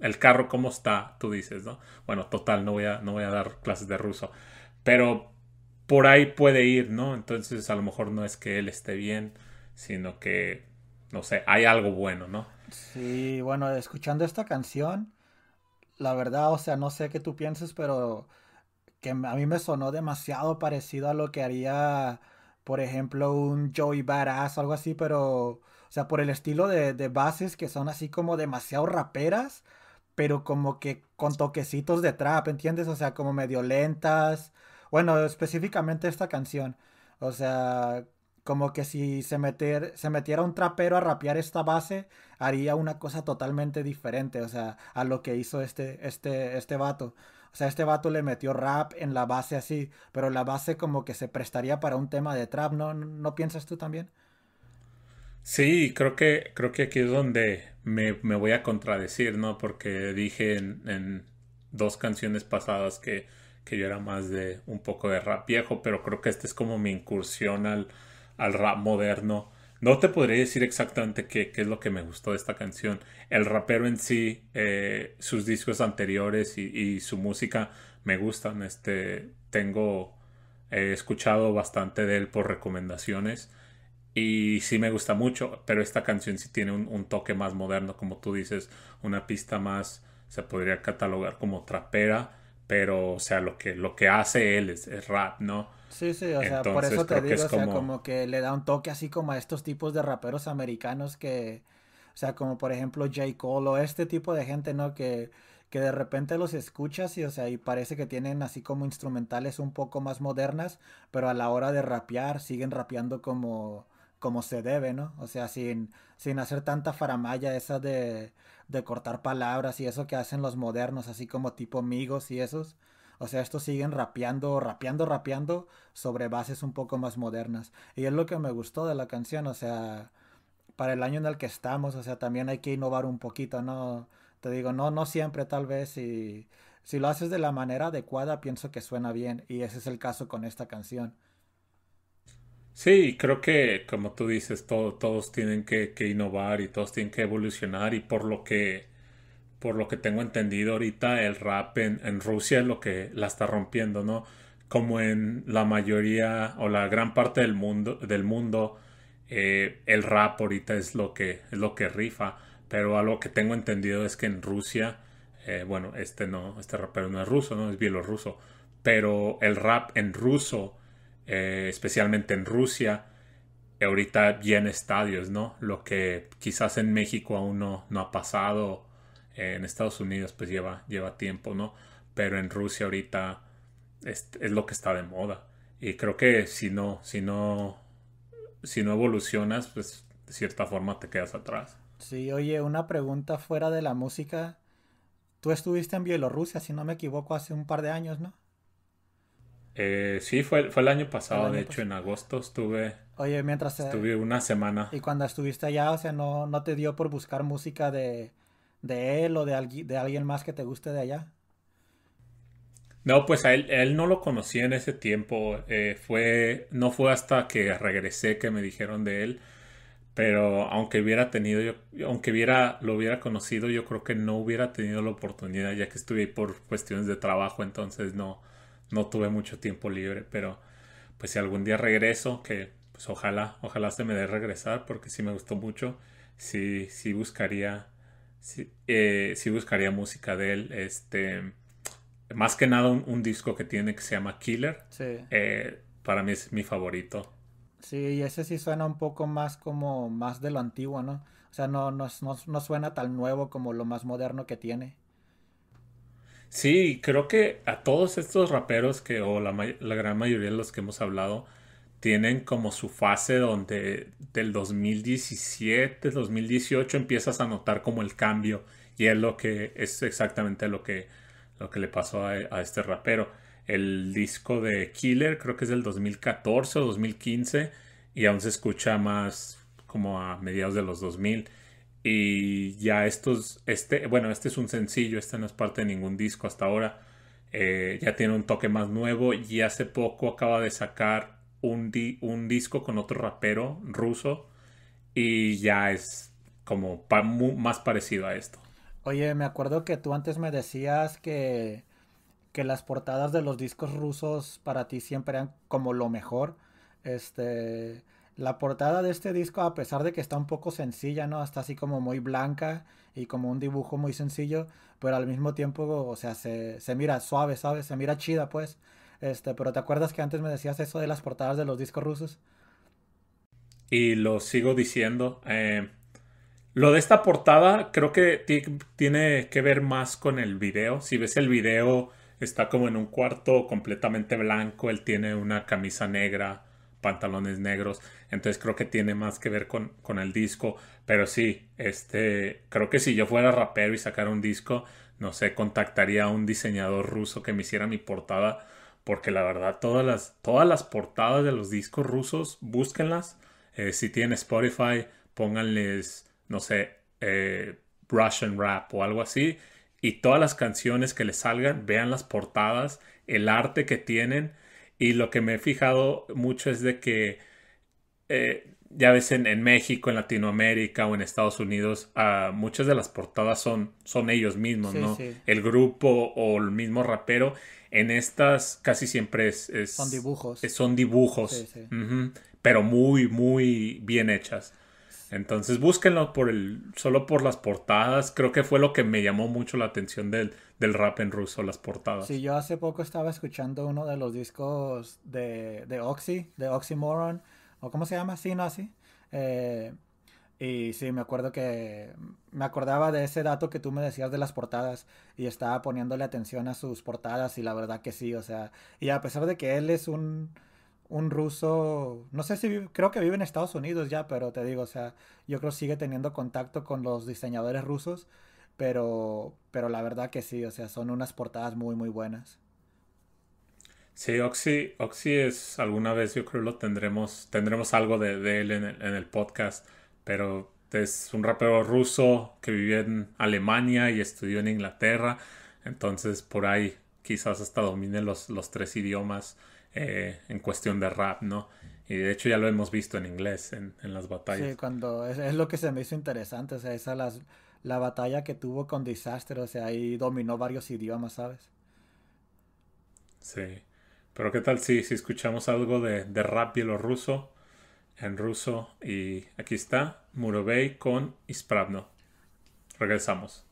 el carro cómo está, tú dices, ¿no? Bueno, total, no voy a, no voy a dar clases de ruso, pero por ahí puede ir, ¿no? Entonces a lo mejor no es que él esté bien, sino que, no sé, hay algo bueno, ¿no? Sí, bueno, escuchando esta canción, la verdad, o sea, no sé qué tú pienses, pero que a mí me sonó demasiado parecido a lo que haría, por ejemplo, un Joey Badass algo así, pero, o sea, por el estilo de, de bases que son así como demasiado raperas, pero como que con toquecitos de trap, ¿entiendes? O sea, como medio lentas. Bueno, específicamente esta canción. O sea, como que si se, metiera un trapero a rapear esta base, haría una cosa totalmente diferente, o sea, a lo que hizo este, este, este vato. O sea, este vato le metió rap en la base así, pero la base como que se prestaría para un tema de trap, ¿no? ¿No piensas tú también? Sí, creo que, creo que aquí es donde me, me voy a contradecir, ¿no? Porque dije en, dos canciones pasadas que, que, yo era más de un poco de rap viejo, pero creo que este es como mi incursión al, al rap moderno. No te podría decir exactamente qué, qué, es lo que me gustó de esta canción. El rapero en sí, eh, sus discos anteriores y, su música me gustan. Este, tengo, he escuchado bastante de él por recomendaciones. Y sí me gusta mucho, pero esta canción sí tiene un, toque más moderno, como tú dices, una pista más, se podría catalogar como trapera, pero o sea, lo que, lo que hace él es, es rap, ¿no? Sí, sí, o sea, Entonces, por eso te digo, o sea, como... como... que le da un toque así como a estos tipos de raperos americanos que, o sea, como por ejemplo J. Cole o este tipo de gente, ¿no? Que, que de repente los escuchas y, o sea, y parece que tienen así como instrumentales un poco más modernas, pero a la hora de rapear siguen rapeando como como se debe, ¿no? O sea, sin, sin hacer tanta faramaya esa de, de cortar palabras y eso que hacen los modernos, así como tipo amigos y esos. O sea, estos siguen rapeando, rapeando, rapeando sobre bases un poco más modernas. Y es lo que me gustó de la canción, o sea, para el año en el que estamos, o sea, también hay que innovar un poquito, ¿no? Te digo, no, no siempre tal vez, y si lo haces de la manera adecuada, pienso que suena bien, y ese es el caso con esta canción. Sí, creo que como tú dices, todo, todos tienen que, innovar y todos tienen que evolucionar y por lo que por lo que tengo entendido ahorita, el rap en, Rusia es lo que la está rompiendo, ¿no? Como en la mayoría o la gran parte del mundo, del mundo eh, el rap ahorita es lo que es lo que rifa. Pero algo que tengo entendido es que en Rusia, eh, bueno, este no, este rapero no es ruso, no es bielorruso, pero el rap en ruso, eh, especialmente en Rusia, ahorita viene estadios, ¿no? Lo que quizás en México aún no, no ha pasado, en Estados Unidos pues lleva, lleva tiempo, ¿no? Pero en Rusia ahorita es, es, lo que está de moda. Y creo que si no, si no, si no evolucionas, pues de cierta forma te quedas atrás. Sí, oye, una pregunta fuera de la música. Tú estuviste en Bielorrusia, si no me equivoco, hace un par de años, ¿no? Eh, sí, fue, fue el año pasado, el año de hecho, en agosto estuve. Oye, mientras. Estuve una semana. Y cuando estuviste allá, o sea, ¿no, no te dio por buscar música de, de él o de, de alguien más que te guste de allá? No, pues a él, él no lo conocía en ese tiempo. Eh, fue, no fue hasta que regresé que me dijeron de él. Pero aunque hubiera tenido, yo, aunque hubiera, lo hubiera conocido, yo creo que no hubiera tenido la oportunidad, ya que estuve ahí por cuestiones de trabajo, entonces no, no tuve mucho tiempo libre. Pero pues si algún día regreso, que pues ojalá, ojalá se me dé regresar, porque sí me gustó mucho, sí, sí buscaría, sí, eh, sí buscaría música de él. Este, más que nada un, un, disco que tiene que se llama Killer. Sí. Eh, para mí es mi favorito. Sí, y ese sí suena un poco más como más de lo antiguo, ¿no? O sea, no, no, no, no suena tan nuevo como lo más moderno que tiene. Sí, creo que a todos estos raperos que, o la, gran mayoría de los que hemos hablado, tienen como su fase donde del 2017, 2018 empiezas a notar como el cambio y es lo que es exactamente lo que, lo que le pasó a, a este rapero el disco de Killer, creo que es del 2014 o 2015, y aún se escucha más como a mediados de los 2000. Y ya estos, este, bueno, este es un sencillo, este no es parte de ningún disco hasta ahora. Eh, ya tiene un toque más nuevo y hace poco acaba de sacar un, di un disco con otro rapero ruso y ya es como más parecido a esto. Oye, me acuerdo que tú antes me decías que que las portadas de los discos rusos para ti siempre eran como lo mejor. Este, la portada de este disco, a pesar de que está un poco sencilla, ¿no? Está así como muy blanca y como un dibujo muy sencillo, pero al mismo tiempo, o sea, se, se mira suave, ¿sabes? Se mira chida, pues. Este, pero ¿te acuerdas que antes me decías eso de las portadas de los discos rusos? Y lo sigo diciendo. Eh, lo de esta portada creo que tiene que ver más con el video. Si ves el video está como en un cuarto completamente blanco, él tiene una camisa negra, pantalones negros, entonces creo que tiene más que ver con, con el disco, pero sí, este, creo que si yo fuera rapero y sacara un disco, no sé, contactaría a un diseñador ruso que me hiciera mi portada, porque la verdad todas las, todas las portadas de los discos rusos, búsquenlas, eh, si tienen Spotify, pónganles, no sé, eh, Russian rap o algo así, y todas las canciones que les salgan, vean las portadas, el arte que tienen. Y lo que me he fijado mucho es de que, eh, ya ves, en, en, México, en Latinoamérica o en Estados Unidos, uh, muchas de las portadas son, son ellos mismos, Sí, ¿no? sí. El grupo o el mismo rapero. En estas casi siempre es... es- Son dibujos. es- son dibujos. Sí, Pero muy, muy bien hechas. Entonces búsquenlo por el, solo por las portadas. Creo que fue lo que me llamó mucho la atención del, del rap en ruso, las portadas. Sí, yo hace poco estaba escuchando uno de los discos de, de Oxy, de Oxymoron, o cómo se llama, sí, no, así. Eh, y sí, me acuerdo que me acordaba de ese dato que tú me decías de las portadas y estaba poniéndole atención a sus portadas y la verdad que sí, o sea, y a pesar de que él es un, un ruso, no sé si vive- creo que vive en Estados Unidos ya, pero te digo, o sea, yo creo que sigue teniendo contacto con los diseñadores rusos, pero, pero la verdad que sí, o sea, son unas portadas muy, muy buenas. Sí, Oxy, Oxy es alguna vez yo creo lo tendremos, tendremos algo de, él en el, en el podcast, pero es un rapero ruso que vivió en Alemania y estudió en Inglaterra, entonces por ahí quizás hasta domine los, los tres idiomas eh, en cuestión de rap, ¿no? Y de hecho ya lo hemos visto en inglés en, en las batallas. Sí, cuando es, es lo que se me hizo interesante, o sea, esas las, la batalla que tuvo con Disaster, o sea, ahí dominó varios idiomas, ¿sabes? Sí. Pero qué tal si, si escuchamos algo de, de rap bielorruso en ruso y aquí está Murovey con Ispravno. Regresamos.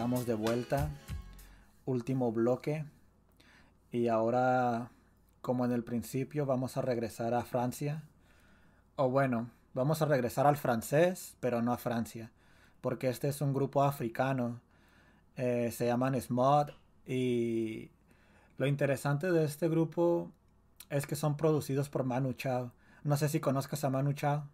De vuelta. Último bloque. Y ahora, como en el principio, vamos a regresar a Francia. O bueno, vamos a regresar al francés, pero no a Francia. Porque este es un grupo africano. Eh, se llaman Smod. Y lo interesante de este grupo es que son producidos por Manu Chao. No sé si conozcas a Manu Chao.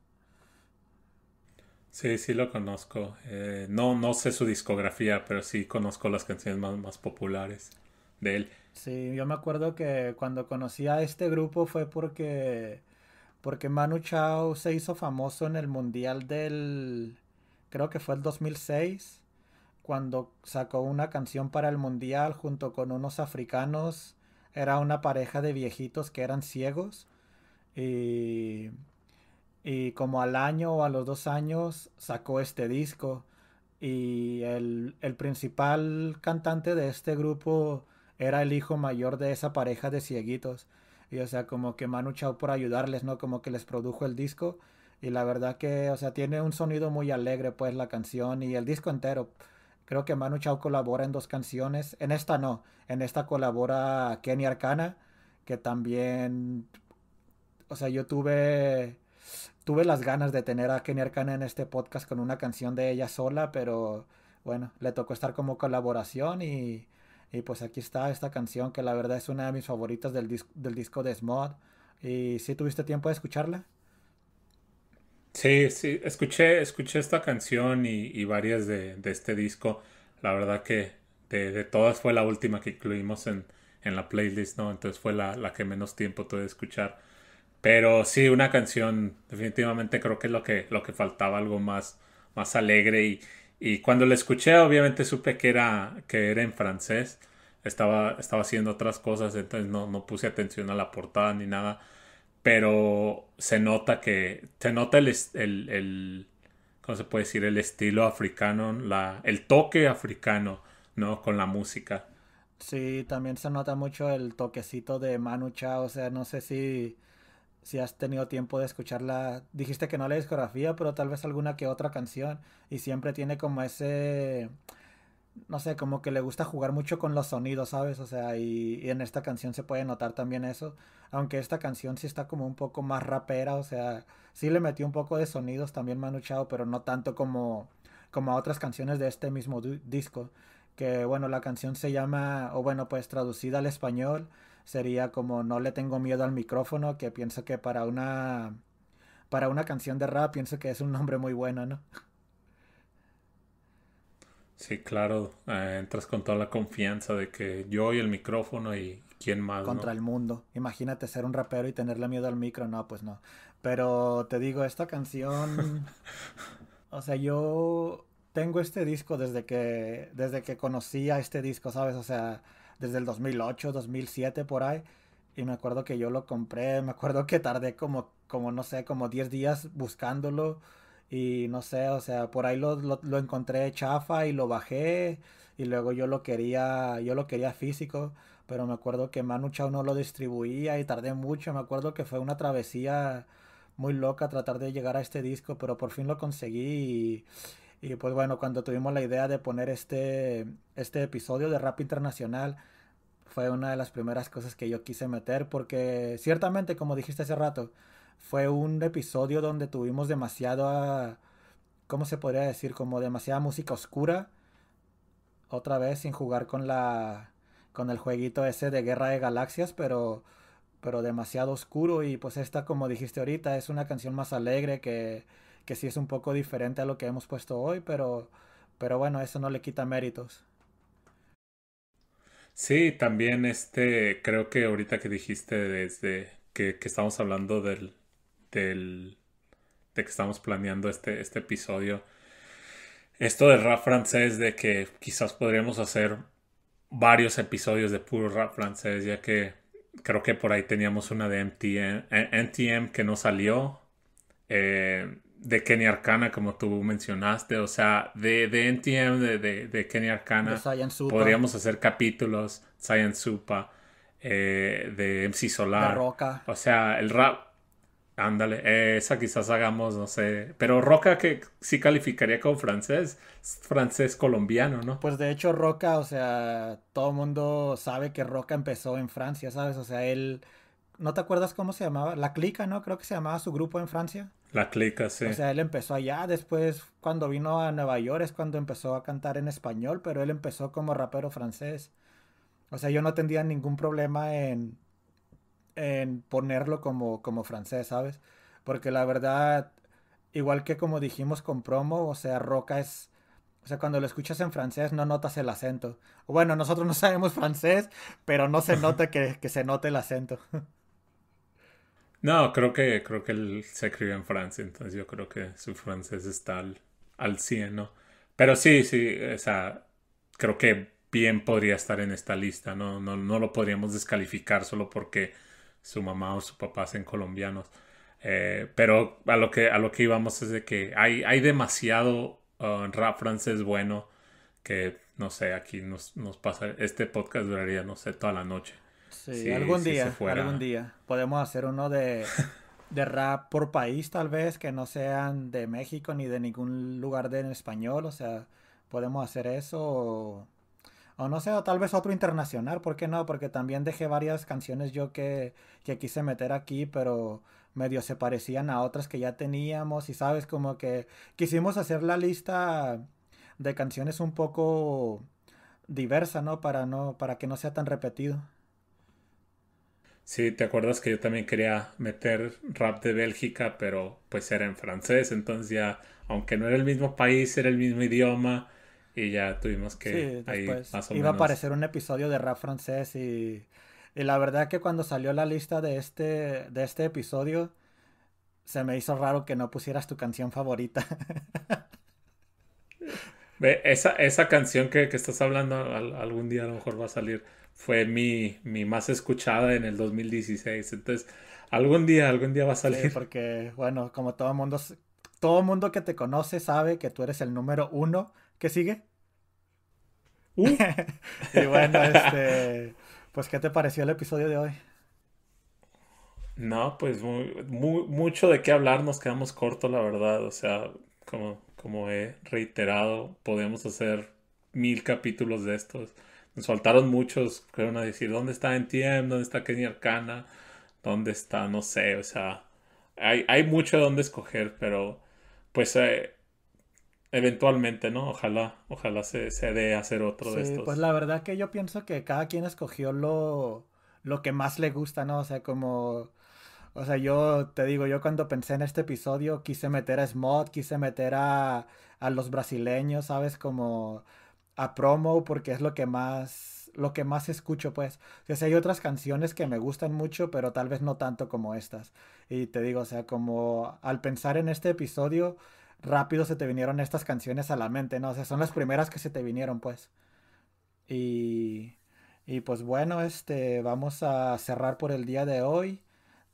Sí, sí lo conozco. Eh, no, no sé su discografía, pero sí conozco las canciones más, populares de él. Sí, yo me acuerdo que cuando conocí a este grupo fue porque porque Manu Chao se hizo famoso en el mundial del creo que fue el 2006 cuando sacó una canción para el mundial junto con unos africanos. Era una pareja de viejitos que eran ciegos y y como al año o a los dos años sacó este disco. Y el, el principal cantante de este grupo era el hijo mayor de esa pareja de cieguitos. Y o sea, como que Manu Chao por ayudarles, ¿no? Como que les produjo el disco. Y la verdad que, o sea, tiene un sonido muy alegre, pues, la canción y el disco entero. Creo que Manu Chao colabora en dos canciones. En esta no. En esta colabora Kenny Arcana, que también... O sea, yo tuve tuve las ganas de tener a Kenny Arcana en este podcast con una canción de ella sola, pero bueno, le tocó estar como colaboración y, y pues aquí está esta canción que la verdad es una de mis favoritas del, dis del disco de Smod. ¿Y si tuviste tiempo de escucharla? Sí, sí, escuché, escuché esta canción y, varias de, este disco. La verdad que de, de, todas fue la última que incluimos en, la playlist, ¿no? Entonces fue la que menos tiempo tuve de escuchar. Pero sí, una canción, definitivamente creo que es lo que, lo que faltaba, algo más, más alegre. Y, y cuando la escuché, obviamente supe que era, que era en francés. Estaba, estaba haciendo otras cosas, entonces no, no puse atención a la portada ni nada. Pero se nota que, se nota el, el, el ¿cómo se puede decir? El estilo africano, la, el toque africano, ¿no? Con la música. Sí, también se nota mucho el toquecito de Manu Chao, o sea, no sé si, si has tenido tiempo de escucharla. Dijiste que no la discografía, pero tal vez alguna que otra canción. Y siempre tiene como ese, no sé, como que le gusta jugar mucho con los sonidos, ¿sabes? O sea, y, en esta canción se puede notar también eso. Aunque esta canción sí está como un poco más rapera, o sea, sí le metió un poco de sonidos también Manu Chao, pero no tanto como, como a otras canciones de este mismo disco. Que bueno, la canción se llama, o bueno, pues traducida al español sería como No le tengo miedo al micrófono, que pienso que para una, para una canción de rap pienso que es un nombre muy bueno, ¿no? Sí, claro, eh, entras con toda la confianza de que yo y el micrófono y quién más, contra ¿no? el mundo. Imagínate ser un rapero y tenerle miedo al micro, no, pues no. Pero te digo, esta canción, o sea, yo tengo este disco desde que desde que conocí a este disco, ¿sabes? O sea, desde el 2008, 2007 por ahí. Y me acuerdo que yo lo compré, me acuerdo que tardé como como no sé, como 10 días buscándolo y no sé, o sea, por ahí lo, lo, encontré chafa y lo bajé y luego yo lo quería, yo lo quería físico pero me acuerdo que Manu Chao no lo distribuía y tardé mucho. Me acuerdo que fue una travesía muy loca tratar de llegar a este disco, pero por fin lo conseguí. Y pues bueno, cuando tuvimos la idea de poner este, este episodio de Rap Internacional, fue una de las primeras cosas que yo quise meter, porque ciertamente, como dijiste hace rato, fue un episodio donde tuvimos demasiado, ¿cómo se podría decir? Como demasiada música oscura, otra vez sin jugar con la con el jueguito ese de Guerra de Galaxias, pero, pero demasiado oscuro. Y pues esta, como dijiste ahorita, es una canción más alegre que, que sí es un poco diferente a lo que hemos puesto hoy, pero, pero bueno, eso no le quita méritos. Sí, también este, creo que ahorita que dijiste desde que, que estamos hablando del, del, de que estamos planeando este, este episodio, esto del rap francés, de que quizás podríamos hacer varios episodios de puro rap francés, ya que creo que por ahí teníamos una de MTM, NTM que no salió, eh, de Kenny Arcana, como tú mencionaste, o sea, de, de NTM, de, de, de Kenny Arcana, De podríamos hacer capítulos, Science Supa, eh, de MC de Solar, Roca. o sea, el rap, ándale, eh, esa quizás hagamos, no sé, pero Roca que sí calificaría como francés, es francés colombiano, ¿no? Pues de hecho Roca, o sea, todo el mundo sabe que Roca empezó en Francia, ¿sabes? O sea, él, ¿no te acuerdas cómo se llamaba? La Clica, ¿no? Creo que se llamaba su grupo en Francia. La clica, sí. O sea, él empezó allá, después cuando vino a Nueva York es cuando empezó a cantar en español, pero él empezó como rapero francés. O sea, yo no tendría ningún problema en, en ponerlo como, como francés, ¿sabes? Porque la verdad, igual que como dijimos con promo, o sea, Roca es... O sea, cuando lo escuchas en francés no notas el acento. Bueno, nosotros no sabemos francés, pero no se nota que, que se note el acento. No, creo que, creo que él se crió en Francia, entonces yo creo que su francés está al, al 100, ¿no? Pero sí, sí, o sea, creo que bien podría estar en esta lista, ¿no? No, no lo podríamos descalificar solo porque su mamá o su papá sean colombianos. Eh, pero a lo que, a lo que íbamos es de que hay, hay demasiado uh, rap francés bueno que, no sé, aquí nos, nos pasa, este podcast duraría, no sé, toda la noche. Sí, Sí, algún si día, algún día. Podemos hacer uno de, de rap por país, tal vez, que no sean de México ni de ningún lugar de en español. O sea, podemos hacer eso. O, o no sé, o tal vez otro internacional, ¿por qué no? Porque también dejé varias canciones yo que, que quise meter aquí, pero medio se parecían a otras que ya teníamos. Y sabes, como que quisimos hacer la lista de canciones un poco diversa, ¿no? Para no, para que no sea tan repetido. Sí, ¿te acuerdas que yo también quería meter rap de Bélgica, pero pues era en francés, entonces ya, aunque no era el mismo país, era el mismo idioma y ya tuvimos que Sí, ahí más o iba a aparecer un episodio de rap francés y, y la verdad que cuando salió la lista de este, de este episodio, se me hizo raro que no pusieras tu canción favorita. Ve, esa, esa canción que, que estás hablando al- algún día a lo mejor va a salir, fue mi, mi más escuchada en el 2016, entonces algún día, algún día va a Sí, salir. porque, bueno, como todo mundo, todo mundo que te conoce sabe que tú eres el número uno. ¿Qué sigue? Uh. y bueno, este, pues ¿qué te pareció el episodio de hoy? No, pues muy, muy- mucho de qué hablar, nos quedamos cortos, la verdad. O sea, como, como he reiterado, podemos hacer mil capítulos de estos. Nos faltaron muchos, que van a decir, ¿dónde está NTM? ¿Dónde está Kenny Arcana? ¿Dónde está? No sé, o sea, hay, hay mucho de dónde escoger, pero pues eh, eventualmente, ¿no? Ojalá, ojalá se, se dé hacer otro de estos. pues la verdad que yo pienso que cada quien escogió lo, lo que más le gusta, ¿no? O sea, como, o sea, yo te digo, yo cuando pensé en este episodio quise meter a Smod, quise meter a, a los brasileños, ¿sabes? Como a promo, porque es lo que más, lo que más escucho, pues. O hay otras canciones que me gustan mucho, pero tal vez no tanto como estas. Y te digo, o sea, como al pensar en este episodio, rápido se te vinieron estas canciones a la mente, ¿no? O sea, son las primeras que se te vinieron, pues. Y, y pues bueno, este, vamos a cerrar por el día de hoy.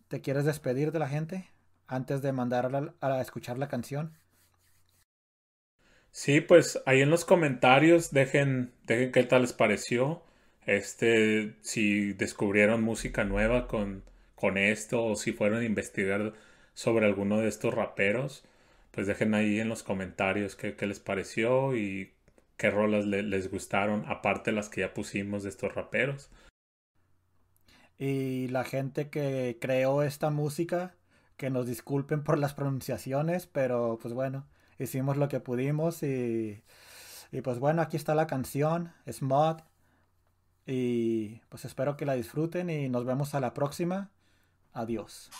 ¿Te quieres despedir de la gente antes de mandarla a escuchar la canción? Sí, pues ahí en los comentarios dejen, dejen qué tal les pareció. Este, si descubrieron música nueva con, con esto o si fueron a investigar sobre alguno de estos raperos, pues dejen ahí en los comentarios qué, qué les pareció y qué rolas le- les gustaron, aparte las que ya pusimos de estos raperos. Y la gente que creó esta música, que nos disculpen por las pronunciaciones, pero pues bueno, hicimos lo que pudimos y, y pues bueno, aquí está la canción, es Mod. Y pues espero que la disfruten y nos vemos a la próxima. Adiós.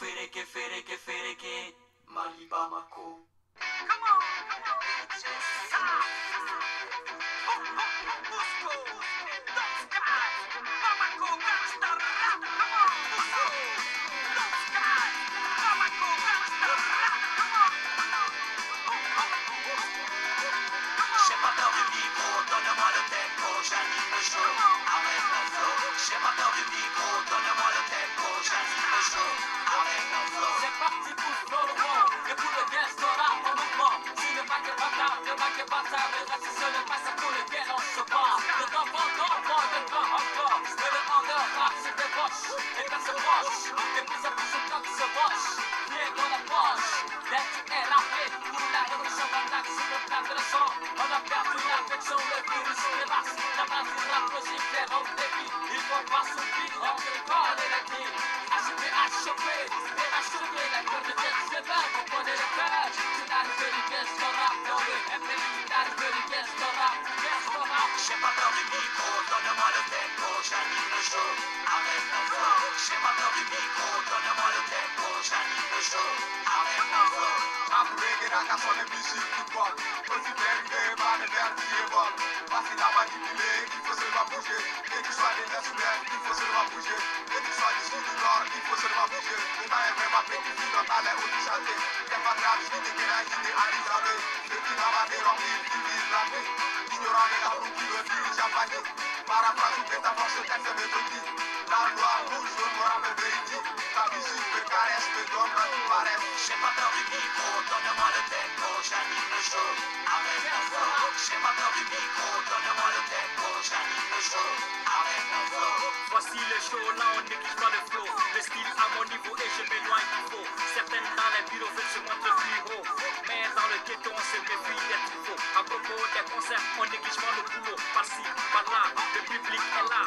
bouger. Quel que soit les nations, il faut seulement bouger. Quel que soit les sous du nord, il faut seulement bouger. On a un même appel qui vit dans la l'air ou du chanter. Y'a pas de rage, ni de guerre, ni de haricabé. Le qui n'a pas de remplir, qui vise la paix. Ignorant les larmes qui veulent plus jamais. Paraphrase, ou peut-être avoir ce texte de petit. dar doar nu și număra pe veritic Ca viziuni pe care spre doamna tu pare Și mă dau rimico, doamna mă lătenco Și anin în joc, avem de-a Și mă dau rimico, Voici le show, là on néglige pas le flow. Le style à mon niveau et je m'éloigne du faux. Certaines dans les bureaux veulent se montrer plus haut. Mais dans le ghetto on se méfie d'être faux. À propos des concerts, on néglige pas le boulot. Par-ci, par-là, le public est là.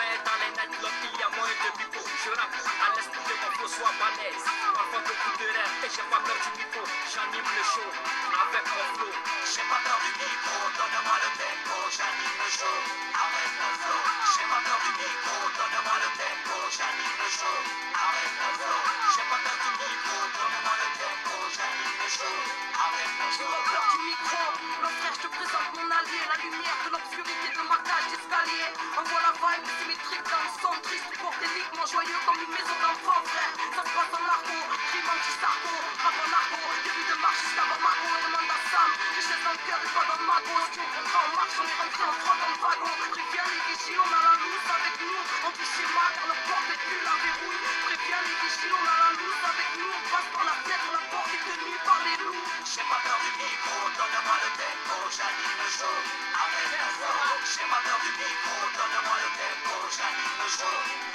Mais dans les nightclubs il y a moins de bipo Je rappe à l'esprit de mon flow soit balèze. Parfois beaucoup de rêves et j'ai pas peur du micro. J'anime le show avec mon flow. J'ai pas peur du micro, donne-moi le tempo, j'anime le show avec mon flow. J'ai pas peur du micro, donne-moi le tempo, j'anime le show avec mon flow. J'ai pas peur du micro, donne-moi le tempo, j'anime le show avec J'ai flow. pas peur du micro, mon frère, je te présente mon allié, la lumière de l'obscurité de ma cage d'escalier. Envoie la vibe symétrique dans le son triste, bordéliquement joyeux comme une maison d'enfant, frère. Ça se passe en argot, crime anti-sargo, rap en argot, début de marche jusqu'à Bamako et. Richesse dans le cœur et pas dans le magot. Est-ce qu'on marche, on est rentré en trois dans le wagon. Préviens les guichis, on a la loose avec nous. On dit chez moi, car leur porte est plus la verrouille. Préviens les guichis, on a la loose avec nous. On passe par la fenêtre, la porte est tenue par les loups. J'ai pas peur du micro, donne-moi le tempo, j'anime le show. Avec un flow, j'ai pas peur du micro, donne-moi le tempo, j'anime le show.